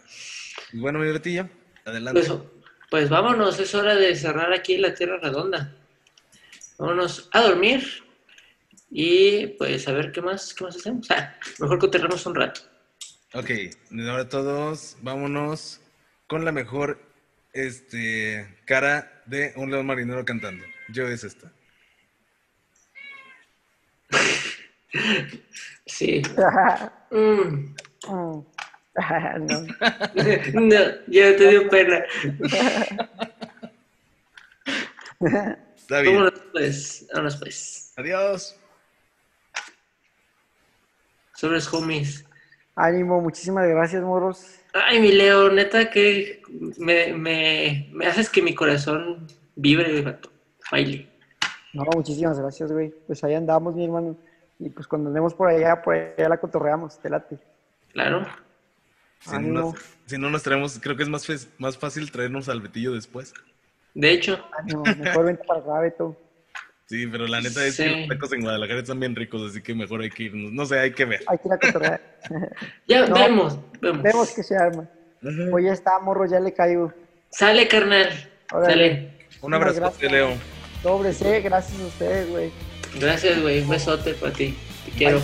Y bueno, mi Betillo, adelante. Pues, pues vámonos, es hora de cerrar aquí la Tierra Redonda. Vámonos a dormir y pues a ver qué más, qué más hacemos. Ah, mejor coterramos un rato. Ok, ahora todos, vámonos con la mejor este, cara de un león marinero cantando. Yo es esta. [LAUGHS] Sí. [LAUGHS] Mm. no. [LAUGHS] No, ya te dio pena. Está bien. Vámonos pues, vámonos pues. Adiós. Sobres homies. Ánimo, muchísimas gracias, morros. Ay, mi Leo, neta que me, me, me haces que mi corazón vibre, vato. Baile. No, muchísimas gracias, güey. Pues ahí andamos, mi hermano. Y pues cuando andemos por allá, por allá la cotorreamos, te late. Claro. Si no, si no nos traemos, creo que es más, más fácil traernos al Betillo después. De hecho, mejor vente para acá, Beto. Sí, pero la neta es Sí. que los tacos en Guadalajara están bien ricos, así que mejor hay que irnos. No sé, hay que ver. Hay que ir a cotorrear. [LAUGHS] ya No. vemos, vemos. Vemos que se arma. Hoy ya está, morro, ya le caigo. Sale, carnal. Órale. Sale. Un abrazo, Gracias. Leo. Sobres, eh, gracias a ustedes, güey. Gracias, güey. Un besote para ti. Te quiero.